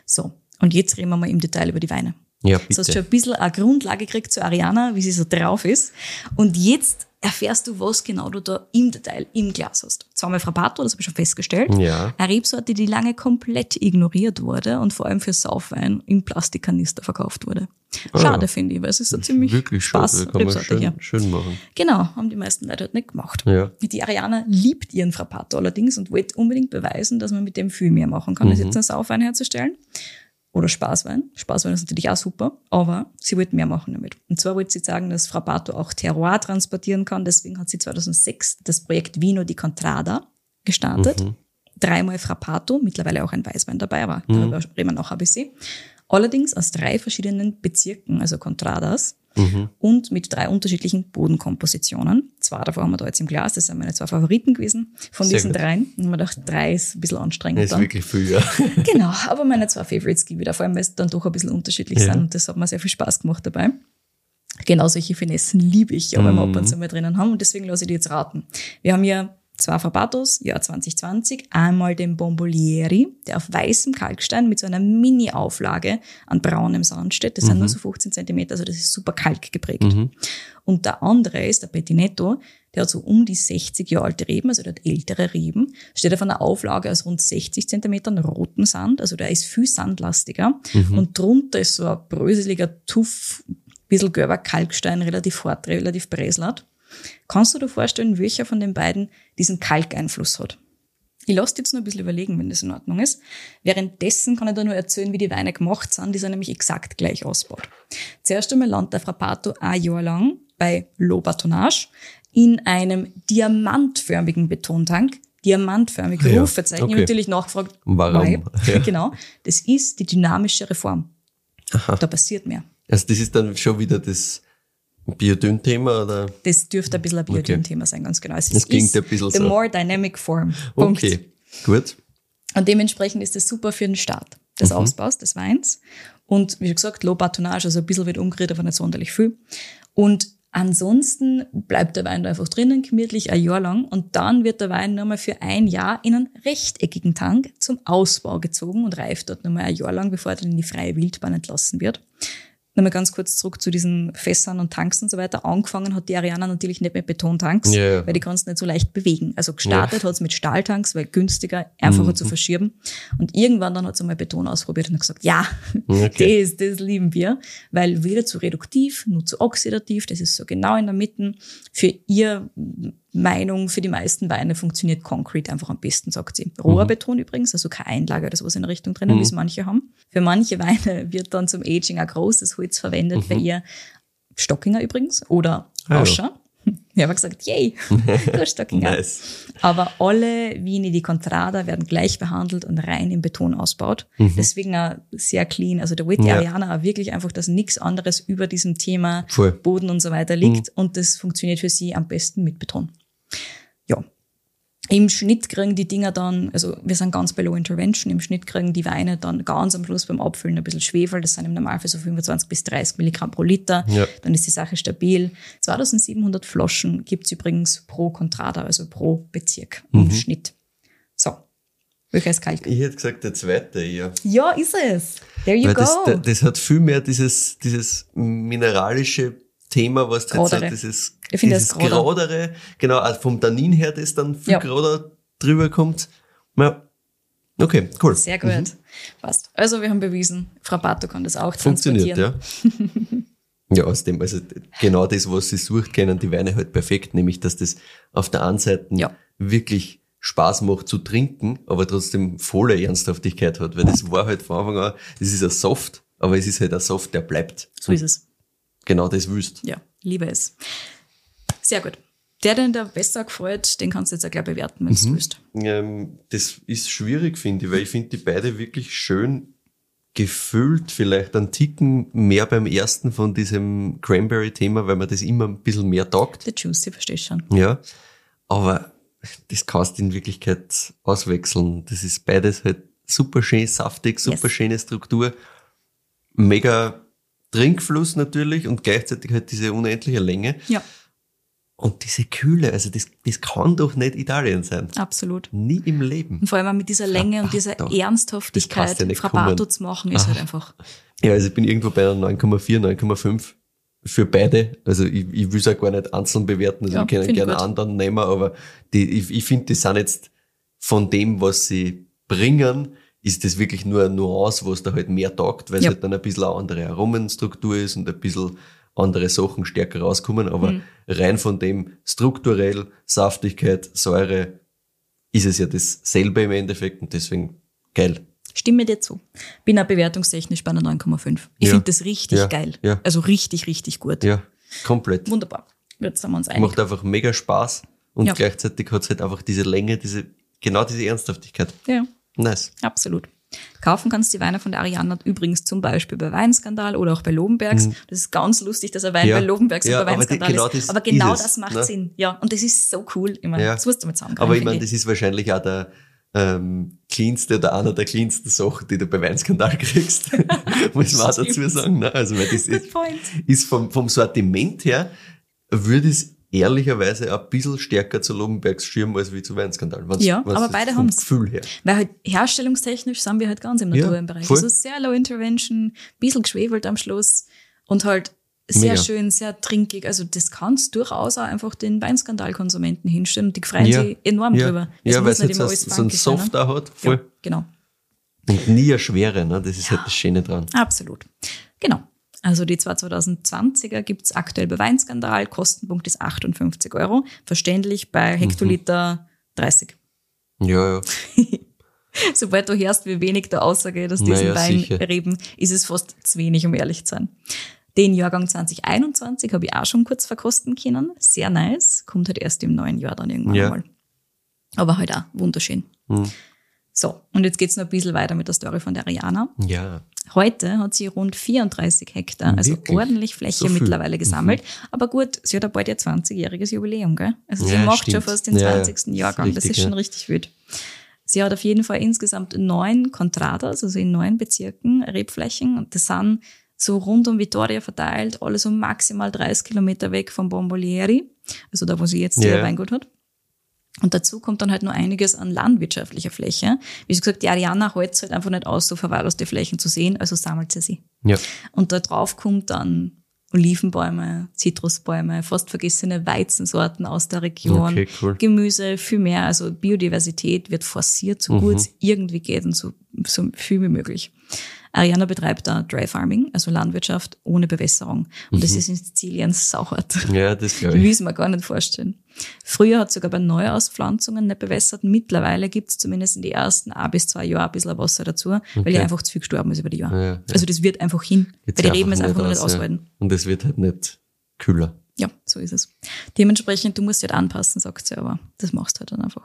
So, und jetzt reden wir mal im Detail über die Weine. Ja, Du hast bitte. schon ein bisschen eine Grundlage gekriegt zu Ariana, wie sie so drauf ist. Und jetzt erfährst du, was genau du da im Detail im Glas hast. Zweimal Frappato, das habe ich schon festgestellt. Ja. Eine Rebsorte, die lange komplett ignoriert wurde und vor allem für Saufwein im Plastikkanister verkauft wurde. Schade, Ah. finde ich, weil es ist so ziemlich Wirklich Spaß da kann man Rebsorte schön, hier. schön machen. Genau, haben die meisten Leute halt nicht gemacht. Ja. Die Ariana liebt ihren Frappato allerdings und wollte unbedingt beweisen, dass man mit dem viel mehr machen kann, als Mhm. jetzt einen Saufwein herzustellen. Oder Spaßwein. Spaßwein ist natürlich auch super, aber sie wollte mehr machen damit. Und zwar wollte sie sagen, dass Frappato auch Terroir transportieren kann. Deswegen hat sie 2006 das Projekt Vino di Contrada gestartet. Mhm. Dreimal Frappato, mittlerweile auch ein Weißwein dabei, aber darüber reden wir noch ein bisschen. Allerdings aus drei verschiedenen Bezirken, also Contradas, Mhm. und mit drei unterschiedlichen Bodenkompositionen. Zwei davon haben wir da jetzt im Glas, das sind meine zwei Favoriten gewesen von Sehr diesen gut. dreien. Und man dachte, drei ist ein bisschen anstrengend. Das ist dann. wirklich viel, ja. Genau, aber meine zwei Favorites gebe ich da, vor allem, weil sie dann doch ein bisschen unterschiedlich Ja. sind und das hat mir sehr viel Spaß gemacht dabei. Genau solche Finessen liebe ich, ja, wenn wir ab und zu mal drinnen haben und deswegen lasse ich die jetzt raten. Wir haben hier zwei Frappatos, Jahr 2020, einmal den Bombolieri, der auf weißem Kalkstein mit so einer Mini-Auflage an braunem Sand steht. Das sind nur so 15 Zentimeter, also das ist super kalk geprägt. Und der andere ist der Pettinetto, der hat so um die 60 Jahre alte Reben, also der hat ältere Reben, steht auf einer Auflage aus rund 60 Zentimetern roten Sand, also der ist viel sandlastiger. Und drunter ist so ein bröseliger Tuff, bisschen gelber Kalkstein, relativ hart, relativ bräslert. Kannst du dir vorstellen, welcher von den beiden diesen Kalkeinfluss hat? Ich lasse jetzt nur ein bisschen überlegen, wenn das in Ordnung ist. Währenddessen kann ich da nur erzählen, wie die Weine gemacht sind. Die sind nämlich exakt gleich ausgebaut. Zuerst einmal landet der Frappato ein Jahr lang bei Low Batonage in einem diamantförmigen Betontank. Diamantförmig, Ja, Rufezeichen. Ich okay. habe natürlich nachgefragt, Warum? Ja. Genau. Das ist die dynamische Reform. Da passiert mehr. Also das ist dann schon wieder das, Biodünn-Thema oder? Das dürfte ein bisschen ein Biodünn-Thema sein, ganz genau. Es Das ist klingt ein bisschen the so. more dynamic form. Punkt. Okay, gut. Und dementsprechend ist das super für den Start des Ausbaus des Weins. Und wie gesagt, Low Batonnage, also ein bisschen wird umgerührt, aber nicht sonderlich viel. Und ansonsten bleibt der Wein da einfach drinnen, gemütlich ein Jahr lang. Und dann wird der Wein nochmal für ein Jahr in einen rechteckigen Tank zum Ausbau gezogen und reift dort nochmal ein Jahr lang, bevor er dann in die freie Wildbahn entlassen wird. Nochmal ganz kurz zurück zu diesen Fässern und Tanks und so weiter. Angefangen hat die Ariana natürlich nicht mit Betontanks, Ja, ja. weil die kannst nicht so leicht bewegen. Also gestartet hat's mit Stahltanks, weil günstiger, einfacher Mhm. zu verschieben. Und irgendwann dann hat's einmal Beton ausprobiert und hat gesagt, ja, Okay. das, das lieben wir, weil weder zu reduktiv, nur zu oxidativ, das ist so genau in der Mitte. Für ihr Meinung, für die meisten Weine funktioniert Concrete einfach am besten, sagt sie. Roher Beton übrigens, also keine Einlage oder sowas in der Richtung drinnen, wie es manche haben. Für manche Weine wird dann zum Aging auch großes Holz verwendet, bei ihr Stockinger übrigens oder Ah, ja. Auscher. Ich habe gesagt, yay, hast Stockinger. Nice. Aber alle Vini di Contrada werden gleich behandelt und rein im Beton ausbaut. Deswegen auch sehr clean. Also der Witty Mhm. Ja. Ariana auch wirklich einfach, dass nichts anderes über diesem Thema Voll. Boden und so weiter liegt. Und das funktioniert für sie am besten mit Beton. Ja. Im Schnitt kriegen die Dinger dann, also wir sind ganz bei Low Intervention, im Schnitt kriegen die Weine dann ganz am Schluss beim Abfüllen ein bisschen Schwefel, das sind im Normalfall so 25 bis 30 Milligramm pro Liter, Ja. dann ist die Sache stabil. 2700 Flaschen gibt's übrigens pro Contrada, also pro Bezirk im Schnitt. So, welcher ist kalt? Ich hätte gesagt, der zweite eher. Ja, ist es. There you Weil go. das, da- das hat viel mehr dieses, dieses mineralische Thema, was jetzt so dieses, Ich finde dieses das. Gradere, genau, auch vom Tannin her, das dann viel Ja. Grader drüber kommt. Ja. Okay, cool. Sehr gut. Passt. Also wir haben bewiesen, Frau Bato kann das auch Funktioniert, ja. ja, aus dem, also genau das, was sie sucht, kennen die Weine halt perfekt, nämlich, dass das auf der einen Seite Ja. wirklich Spaß macht zu trinken, aber trotzdem volle Ernsthaftigkeit hat, weil das war halt von Anfang an, das ist ein Soft, aber es ist halt ein Soft, der bleibt. So ist es. Genau das willst. Ja, liebe es. Sehr gut. Der, den der besser gefällt, den kannst du jetzt auch gleich bewerten, wenn Mhm. du willst. Ähm, das ist schwierig, finde ich, weil ich finde die beide wirklich schön gefüllt, vielleicht einen Ticken mehr beim ersten von diesem Cranberry-Thema, weil man das immer ein bisschen mehr taugt. Der Juicy, verstehst schon. Ja, aber das kannst du in Wirklichkeit auswechseln. Das ist beides halt super schön saftig, super Yes. schöne Struktur, mega Trinkfluss natürlich und gleichzeitig halt diese unendliche Länge Ja, und diese Kühle. Also das, das kann doch nicht Italien sein. absolut. Nie im Leben. Und vor allem mit dieser Länge und dieser Frappato. Ernsthaftigkeit, ja Frappato zu machen, ist halt einfach. Ja, also ich bin irgendwo bei einer 9,4, 9,5 für beide. Also ich, ich will es auch gar nicht einzeln bewerten. Also Ja, wir können gerne gut. anderen nehmen, aber die, ich, ich finde, die sind jetzt von dem, was sie bringen, ist das wirklich nur eine Nuance, was da halt mehr taugt, weil es Ja. halt dann ein bisschen eine andere Aromenstruktur ist und ein bisschen andere Sachen stärker rauskommen. Aber Mhm. rein von dem strukturell, Saftigkeit, Säure, ist es ja dasselbe im Endeffekt und deswegen geil. Stimme dir zu. Bin auch bewertungstechnisch bei einer 9,5. Ich Ja. finde das richtig Ja. geil. Ja. Also richtig, richtig gut. Ja, komplett. Wunderbar. Jetzt sind wir uns einig. macht einfach mega Spaß und gleichzeitig hat es halt einfach diese Länge, diese, genau diese Ernsthaftigkeit. Ja. Nice. Absolut. Kaufen kannst du die Weine von der Ariana übrigens zum Beispiel bei Weinskandal oder auch bei Lobenbergs. Das ist ganz lustig, dass er Wein Mhm. Ja. bei Lobenbergs Ja, und bei Weinskandal genau ist. Aber genau ist es, das macht ne? Sinn. Ja, und das ist so cool. Ich meine, Ja. das musst du mit zusammen Aber ich meine, das ist wahrscheinlich auch der ähm, cleanste oder einer der cleansten Sachen, die du bei Weinskandal kriegst. Muss man auch dazu sagen. Ne? Also, weil das Good ist, point. ist vom, vom Sortiment her, würde es ehrlicherweise ein bisschen stärker zu Lobenbergs schirmen als wie zu Weinskandal. Wenn's- Ja, wenn's aber beide. Gefühl her. Weil halt herstellungstechnisch sind wir halt ganz im Ja, Naturbereich. voll. Also sehr low intervention, bisschen geschwefelt am Schluss und halt sehr Mega. schön, sehr trinkig. Also das kannst durchaus auch einfach den Weinskandalkonsumenten hinstellen und die freuen Ja. sich enorm Ja, drüber. Es ja weil es jetzt so, ein sein, Soft ne? da hat. Voll. Ja, genau. Und nie eine Schwere. Ne? Das ist halt das Schöne dran. Absolut. Genau. Also die 2020er gibt's aktuell bei Weinskandal. Kostenpunkt ist 58 Euro. Verständlich bei Hektoliter 30. Ja, ja. Sobald du hörst, wie wenig da Aussage aus diesen Naja, Wein sicher. reden, ist es fast zu wenig, um ehrlich zu sein. Den Jahrgang 2021 habe ich auch schon kurz verkosten können. Sehr nice. Kommt halt erst im neuen Jahr dann irgendwann Ja. mal. Aber halt auch wunderschön. Hm. So, und jetzt geht's noch ein bisschen weiter mit der Story von der Ariana. Ja. Heute hat sie rund 34 Hektar, also Wirklich? ordentlich Fläche So viel? Mhm. mittlerweile gesammelt. Aber gut, sie hat ja bald ihr 20-jähriges Jubiläum, gell? Also sie Ja, macht schon stimmt. fast den Ja, ja. 20. Jahrgang. das ist schon ja. richtig wild. Sie hat auf jeden Fall insgesamt neun Contradas, also in neun Bezirken, Rebflächen. Und das sind so rund um Vitoria verteilt, alle so maximal 30 Kilometer weg vom Bombolieri, also da, wo sie jetzt Ja. ihr Weingut hat. Und dazu kommt dann halt nur einiges an landwirtschaftlicher Fläche. Wie schon gesagt, die Ariana hält es halt einfach nicht aus, so verwahrloste Flächen zu sehen, also sammelt sie sie. Ja. Und da drauf kommt dann Olivenbäume, Zitrusbäume, fast vergessene Weizensorten aus der Region, Okay, cool. Gemüse, viel mehr. Also Biodiversität wird forciert, so gut es irgendwie geht und so, so viel wie möglich. Ariana betreibt da Dry Farming, also Landwirtschaft ohne Bewässerung. Und das ist in Sizilien sauhart. Ja, das glaube ich. ich mir gar nicht vorstellen. Früher hat sogar bei Neuauspflanzungen nicht bewässert. Mittlerweile gibt es zumindest in die ersten ein bis zwei Jahre ein bisschen Wasser dazu, weil Okay. die einfach zu viel gestorben ist über die Jahre. Ja, ja. Also das wird einfach hin, Geht's weil die Reben es nicht einfach noch nicht aus, ja. aushalten. Und es wird halt nicht kühler. Ja, so ist es. Dementsprechend, du musst dich halt anpassen, sagt sie, aber das machst du halt dann einfach.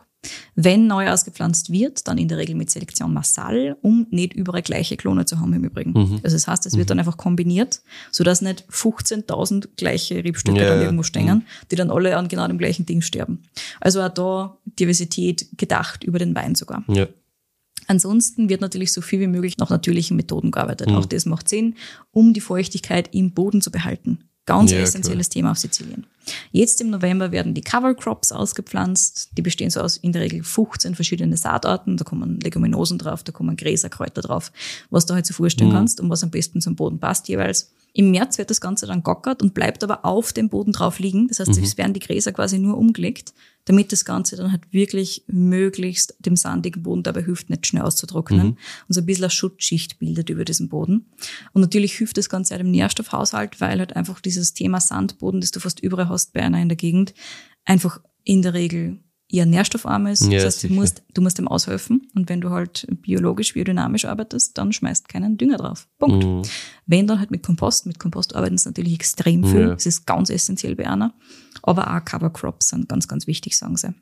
Wenn neu ausgepflanzt wird, dann in der Regel mit Selektion Massal, um nicht überall gleiche Klone zu haben im Übrigen. Mhm. Also das heißt, es wird dann einfach kombiniert, sodass nicht 15.000 gleiche Rebstücke Ja, dann irgendwo stehen, die dann alle an genau dem gleichen Ding sterben. Also auch da Diversität gedacht über den Wein sogar. Ja. Ansonsten wird natürlich so viel wie möglich nach natürlichen Methoden gearbeitet. Mhm. Auch das macht Sinn, um die Feuchtigkeit im Boden zu behalten. Ganz Ja, essentielles Thema auf Sizilien. Jetzt im November werden die Cover Crops ausgepflanzt. Die bestehen so aus in der Regel 15 verschiedene Saatarten. Da kommen Leguminosen drauf, da kommen Gräser, Kräuter drauf, was du halt so vorstellen kannst und was am besten zum Boden passt jeweils. Im März wird das Ganze dann gockert und bleibt aber auf dem Boden drauf liegen. Das heißt, es werden die Gräser quasi nur umgelegt, damit das Ganze dann halt wirklich möglichst dem sandigen Boden dabei hilft, nicht schnell auszutrocknen und so ein bisschen eine Schutzschicht bildet über diesem Boden. Und natürlich hilft das Ganze auch dem Nährstoffhaushalt, weil halt einfach dieses Thema Sandboden, das du fast überall hast bei einer in der Gegend, einfach in der Regel eher nährstoffarm ist. Ja, das heißt, du musst, du musst dem aushelfen. Und wenn du halt biologisch, biodynamisch arbeitest, dann schmeißt keinen Dünger drauf. Punkt. Mhm. Wenn dann halt mit Kompost, mit Kompost arbeiten sie natürlich extrem viel. Ja. Das ist ganz essentiell bei einer. Aber auch Cover Crops sind ganz, ganz wichtig, sagen sie.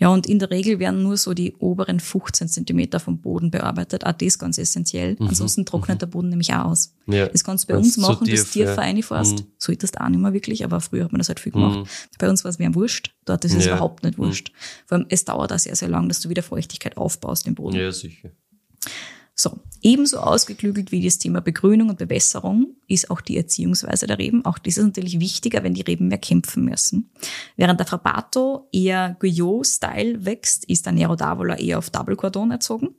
Ja, und in der Regel werden nur so die oberen 15 Zentimeter vom Boden bearbeitet. Auch das ganz essentiell. Ansonsten trocknet der Boden nämlich auch aus. Mhm. Ja. Das kannst du bei Wenn's uns machen, tief, das tiefer ja. reinfährst. Mhm. So ist das auch nicht mehr wirklich, aber früher hat man das halt viel gemacht. Bei uns war es ein Wurscht. Dort ist es Ja. Mhm. überhaupt nicht wurscht. Vor allem, es dauert auch sehr, sehr lang, dass du wieder Feuchtigkeit aufbaust im Boden. Ja, sicher. So, ebenso ausgeklügelt wie das Thema Begrünung und Bewässerung ist auch die Erziehungsweise der Reben. Auch das ist natürlich wichtiger, wenn die Reben mehr kämpfen müssen. Während der Frappato eher Guyot-Style wächst, ist der Nero d'Avola eher auf Double Cordon erzogen.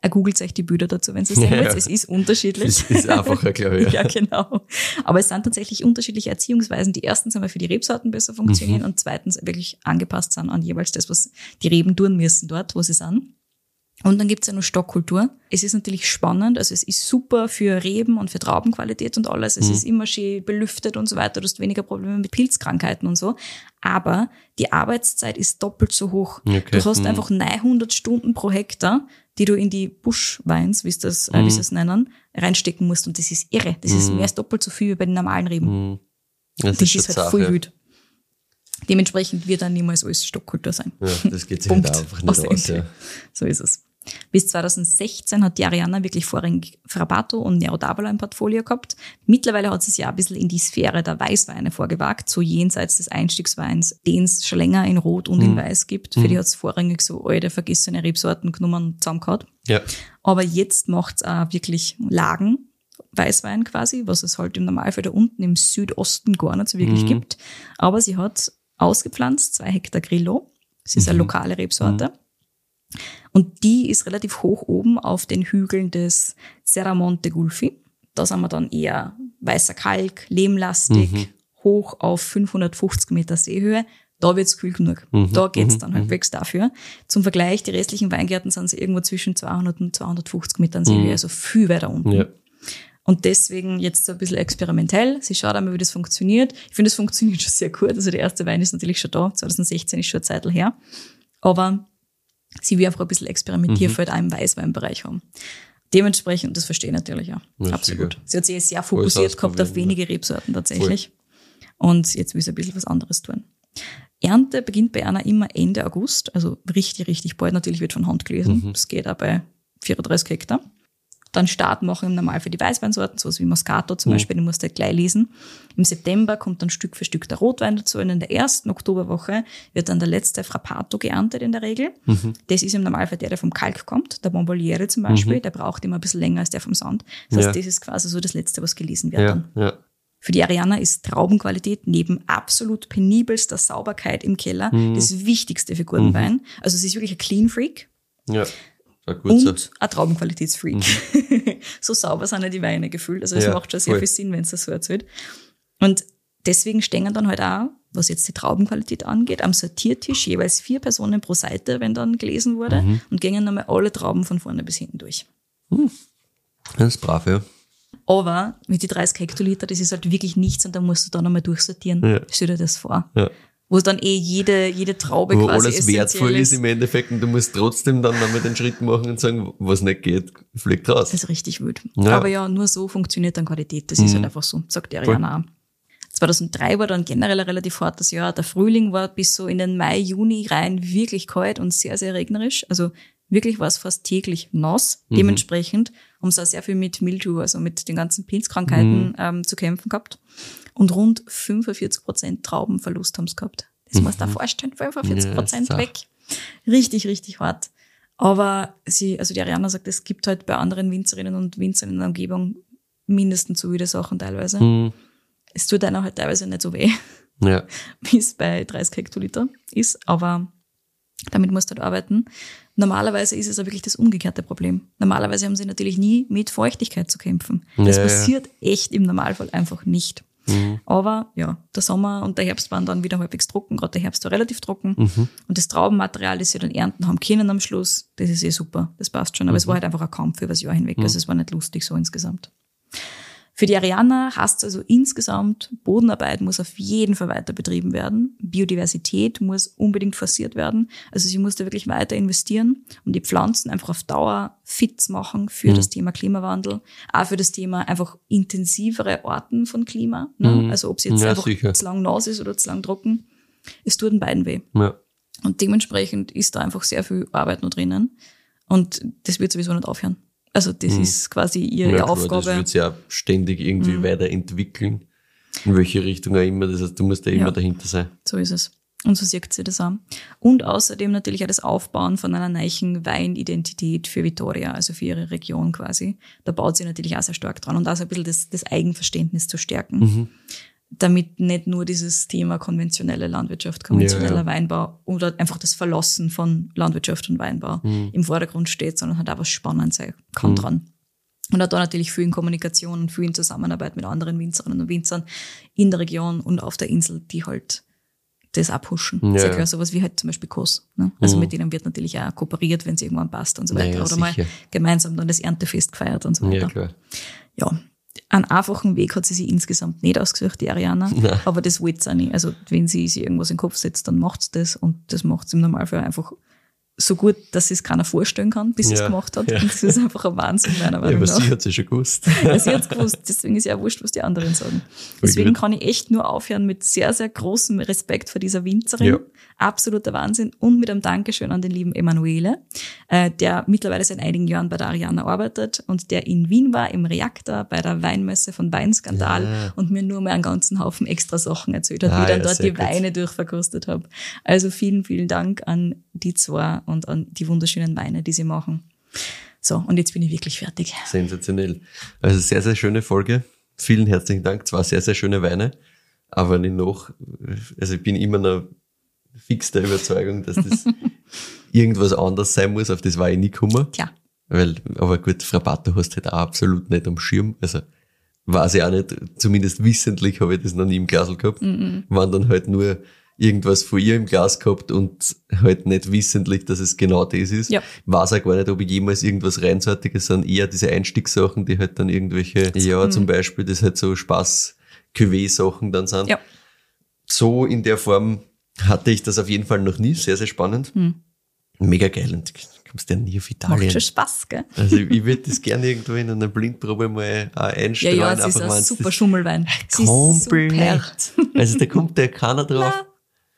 Er googelt euch die Bilder dazu, wenn Sie es sehen Ja. Es ist unterschiedlich. Das ist einfacher, glaube ich. Ja, genau. Aber es sind tatsächlich unterschiedliche Erziehungsweisen, die erstens einmal für die Rebsorten besser funktionieren und zweitens wirklich angepasst sind an jeweils das, was die Reben tun müssen dort, wo sie sind. Und dann gibt's ja noch Stockkultur. Es ist natürlich spannend, also es ist super für Reben und für Traubenqualität und alles. Es ist immer schön belüftet und so weiter. Du hast weniger Probleme mit Pilzkrankheiten und so. Aber die Arbeitszeit ist doppelt so hoch. Okay. Du hast Mhm. einfach 900 Stunden pro Hektar, die du in die Buschweins, wie sie das, äh, wie sie es nennen, reinstecken musst. Und das ist irre. Das ist mehr als doppelt so viel wie bei den normalen Reben. Mhm. Das, Das schon ist halt voll ja. Dementsprechend wird dann niemals alles Stockkultur sein. Ja, das geht sich Punkt. halt einfach nicht Aus aus. Ja. So ist es. Bis 2016 hat die Ariana wirklich vorrangig Frappato und Nero d'Avola im Portfolio gehabt. Mittlerweile hat sie es ja ein bisschen in die Sphäre der Weißweine vorgewagt, so jenseits des Einstiegsweins, den es schon länger in Rot und in Weiß gibt. Für die hat es vorrangig so alte, vergessene Rebsorten genommen und zusammengehauen. ja. Aber jetzt macht's auch wirklich Lagen, Weißwein quasi, was es halt im Normalfall da unten im Südosten gar nicht so wirklich gibt. Aber sie hat ausgepflanzt, zwei Hektar Grillo. Das ist eine lokale Rebsorte. Und die ist relativ hoch oben auf den Hügeln des Serramonte Gulfi. Da sind wir dann eher weißer Kalk, lehmlastig, hoch auf 550 Meter Seehöhe. Da wird's kühl genug. Da geht's dann halbwegs dafür. Zum Vergleich, die restlichen Weingärten sind sie irgendwo zwischen 200 und 250 Metern Seehöhe, also viel weiter unten. Ja. Und deswegen jetzt so ein bisschen experimentell. Sie schaut einmal, wie das funktioniert. Ich finde, es funktioniert schon sehr gut. Also der erste Wein ist natürlich schon da. 2016 ist schon eine Zeit her. Aber sie will einfach ein bisschen Experimentierfeld auch im Weißweinbereich haben. Dementsprechend, das verstehe ich natürlich auch. Ja, Absolut. sicher. Sie hat sich sehr fokussiert gehabt auf wenige Rebsorten tatsächlich. Und jetzt will sie ein bisschen was anderes tun. Ernte beginnt bei einer immer Ende August, also richtig, richtig bald. Natürlich wird von Hand gelesen. Mhm. Das geht auch bei 34 Hektar. Dann Start machen im Normal für die Weißweinsorten, sowas wie Moscato zum Mhm. Beispiel, den musst du halt gleich lesen. Im September kommt dann Stück für Stück der Rotwein dazu und in der ersten Oktoberwoche wird dann der letzte Frappato geerntet in der Regel. Mhm. Das ist im Normalfall der, der vom Kalk kommt, der Bomboliere zum Beispiel, der braucht immer ein bisschen länger als der vom Sand. Das heißt, Mhm. Ja. das ist quasi so das letzte, was gelesen wird Ja, dann. ja. Für die Ariana ist Traubenqualität neben absolut penibelster Sauberkeit im Keller Mhm. das Wichtigste für guten Wein. Also sie ist wirklich ein Clean Freak Ja. Und ein Traubenqualitätsfreak. so sauber sind ja die Weine gefüllt. Also es Ja, macht schon sehr voll. viel Sinn, wenn es das so erzählt. Und deswegen stehen dann halt auch, was jetzt die Traubenqualität angeht, am Sortiertisch jeweils vier Personen pro Seite, wenn dann gelesen wurde, Mhm. und gehen nochmal alle Trauben von vorne bis hinten durch. Das ist brav, ja. Aber mit die 30 Hektoliter, das ist halt wirklich nichts und da musst du dann nochmal durchsortieren. Ja. Stell dir das vor. ja. Wo dann eh jede, jede Traube Wo quasi alles wertvoll ist im Endeffekt und du musst trotzdem dann nochmal den Schritt machen und sagen, was nicht geht, fliegt raus. Das ist richtig wild. Ja. Mhm. Aber ja, nur so funktioniert dann Qualität. Das ist halt einfach so, sagt Ariana auch. 2003 war dann generell ein relativ hartes Jahr. Der Frühling war bis so in den Mai, Juni rein wirklich kalt und sehr, sehr regnerisch. Also wirklich war es fast täglich nass. Mhm. Dementsprechend haben sie auch sehr viel mit Mildew, also mit den ganzen Pilzkrankheiten Mhm. ähm, zu kämpfen gehabt. Und rund 45 Prozent Traubenverlust haben sie gehabt. Das musst du dir vorstellen, 45 Prozent Mhm. Ja, weg. Richtig, richtig hart. Aber sie, also die Ariana sagt, es gibt halt bei anderen Winzerinnen und Winzern in der Umgebung mindestens so wieder Sachen teilweise. Mhm. Es tut einer halt teilweise nicht so weh, Ja. wie es bei 30 Hektoliter ist, aber damit musst du halt arbeiten. Normalerweise ist es aber wirklich das umgekehrte Problem. Normalerweise haben sie natürlich nie mit Feuchtigkeit zu kämpfen. Das Ja, ja. passiert echt im Normalfall einfach nicht. Mhm. Aber ja, der Sommer und der Herbst waren dann wieder halbwegs trocken, gerade der Herbst war relativ trocken. Mhm. Und das Traubenmaterial, das sie dann ernten haben können am Schluss, das ist eh super, das passt schon. Aber Mhm. es war halt einfach ein Kampf über das Jahr hinweg, also es war nicht lustig so insgesamt. Für die Ariana heißt es also insgesamt, Bodenarbeit muss auf jeden Fall weiter betrieben werden. Biodiversität muss unbedingt forciert werden. Also sie muss da wirklich weiter investieren und die Pflanzen einfach auf Dauer fit machen für das Thema Klimawandel, auch für das Thema einfach intensivere Orten von Klima. Ne? Mhm. Also ob es jetzt Ja, einfach sicher. zu lang nass ist oder zu lang trocken. Es tut den beiden weh. Ja. Und dementsprechend ist da einfach sehr viel Arbeit noch drinnen. Und das wird sowieso nicht aufhören. Also das ist quasi ihre ja, klar, Aufgabe. Das wird sich ja ständig irgendwie weiterentwickeln. In welche Richtung auch immer. Das heißt, du musst ja immer Ja. dahinter sein. So ist es. Und so sieht sie das an. Und außerdem natürlich auch das Aufbauen von einer neuen Weinidentität für Vitoria, also für ihre Region quasi. Da baut sie natürlich auch sehr stark dran und auch so ein bisschen das, das Eigenverständnis zu stärken. Mhm. Damit nicht nur dieses Thema konventionelle Landwirtschaft, konventioneller Ja, ja. Weinbau oder einfach das Verlassen von Landwirtschaft und Weinbau Mhm. im Vordergrund steht, sondern halt auch was spannend sein kann dran. Und auch da natürlich viel in Kommunikation und viel in Zusammenarbeit mit anderen Winzerinnen und Winzern in der Region und auf der Insel, die halt das abhuschen. Ja, Sehr ja. klar, sowas wie halt zum Beispiel Kos. Ne? Also mit denen wird natürlich auch kooperiert, wenn es irgendwann passt und so weiter. Naja, Oder mal sicher. gemeinsam dann das Erntefest gefeiert und so Ja, weiter. klar. Ja, einen einfachen Weg hat sie sich insgesamt nicht ausgesucht, die Ariana. Nein. Aber das wollte sie auch nicht. Also wenn sie sich irgendwas in den Kopf setzt, dann macht sie das und das macht sie im Normalfall einfach so gut, dass es keiner vorstellen kann, bis sie es Ja, gemacht hat. ja. Und das ist einfach ein Wahnsinn, meiner Ja, Meinung aber nach. sie hat es ja schon gewusst. Ja, sie hat's gewusst, deswegen ist ja wurscht, was die anderen sagen. Deswegen kann ich echt nur aufhören mit sehr, sehr großem Respekt vor dieser Winzerin. Ja. Absoluter Wahnsinn. Und mit einem Dankeschön an den lieben Emanuele, äh, der mittlerweile seit einigen Jahren bei der Ariana arbeitet und der in Wien war, im Reaktor, bei der Weinmesse von Weinskandal Ja. und mir nur mal einen ganzen Haufen extra Sachen erzählt hat, Ah, wie dann ja, dort die gut. Weine durchverkostet habe. Also vielen, vielen Dank an die zwei und an die wunderschönen Weine, die sie machen. So, und jetzt bin ich wirklich fertig. Sensationell. Also sehr, sehr schöne Folge. Vielen herzlichen Dank. Zwar sehr, sehr schöne Weine, aber nicht noch, also ich bin immer noch fix der Überzeugung, dass das irgendwas anderes sein muss, auf das war ich nie gekommen. Tja. Weil, aber gut, Frappato hast du halt auch absolut nicht am Schirm. Also weiß ich auch nicht, zumindest wissentlich habe ich das noch nie im Glas gehabt. Waren dann halt nur irgendwas von ihr im Glas gehabt und halt nicht wissentlich, dass es genau das ist. Ja. Weiß auch gar nicht, ob ich jemals irgendwas reinsortiges sind, eher diese Einstiegssachen, die halt dann irgendwelche, ja, zum Beispiel, das halt so spaß sachen dann sind. Ja. So in der Form hatte ich das auf jeden Fall noch nie. Sehr, sehr spannend. Mega geil. Und du kommst ja nie auf Hm. Macht Italien. schon Spaß, gell? Also ich würde das gerne irgendwo in einer Blindprobe mal auch Ja, einstreuen. ja, es ist ein super Schummelwein. Komplett. super. Also da kommt ja keiner drauf. Richtig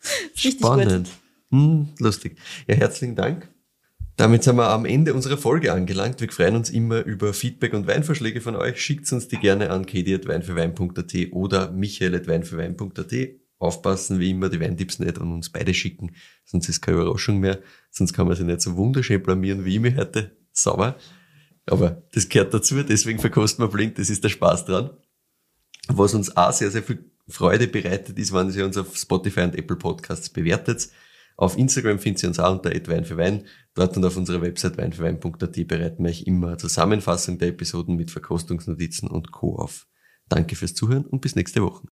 Spannend. Hm, lustig. Ja, herzlichen Dank. Damit sind wir am Ende unserer Folge angelangt. Wir freuen uns immer über Feedback und Weinvorschläge von euch. Schickt uns die gerne an kedi.weinfürwein.at oder michael.weinfürwein.at. Aufpassen, wie immer, die Weintipps nicht an uns beide schicken, sonst ist keine Überraschung mehr. Sonst kann man sich nicht so wunderschön blamieren wie mich heute. Sauber. Aber das gehört dazu, deswegen verkosten wir blind, das ist der Spaß dran. Was uns auch sehr, sehr viel Freude bereitet ist, wenn ihr uns auf Spotify und Apple Podcasts bewertet. Auf Instagram findet ihr uns auch unter Wein für Wein. Dort und auf unserer Website weinfürwein.at bereiten wir euch immer Zusammenfassung der Episoden mit Verkostungsnotizen und Co. auf. Danke fürs Zuhören und bis nächste Woche.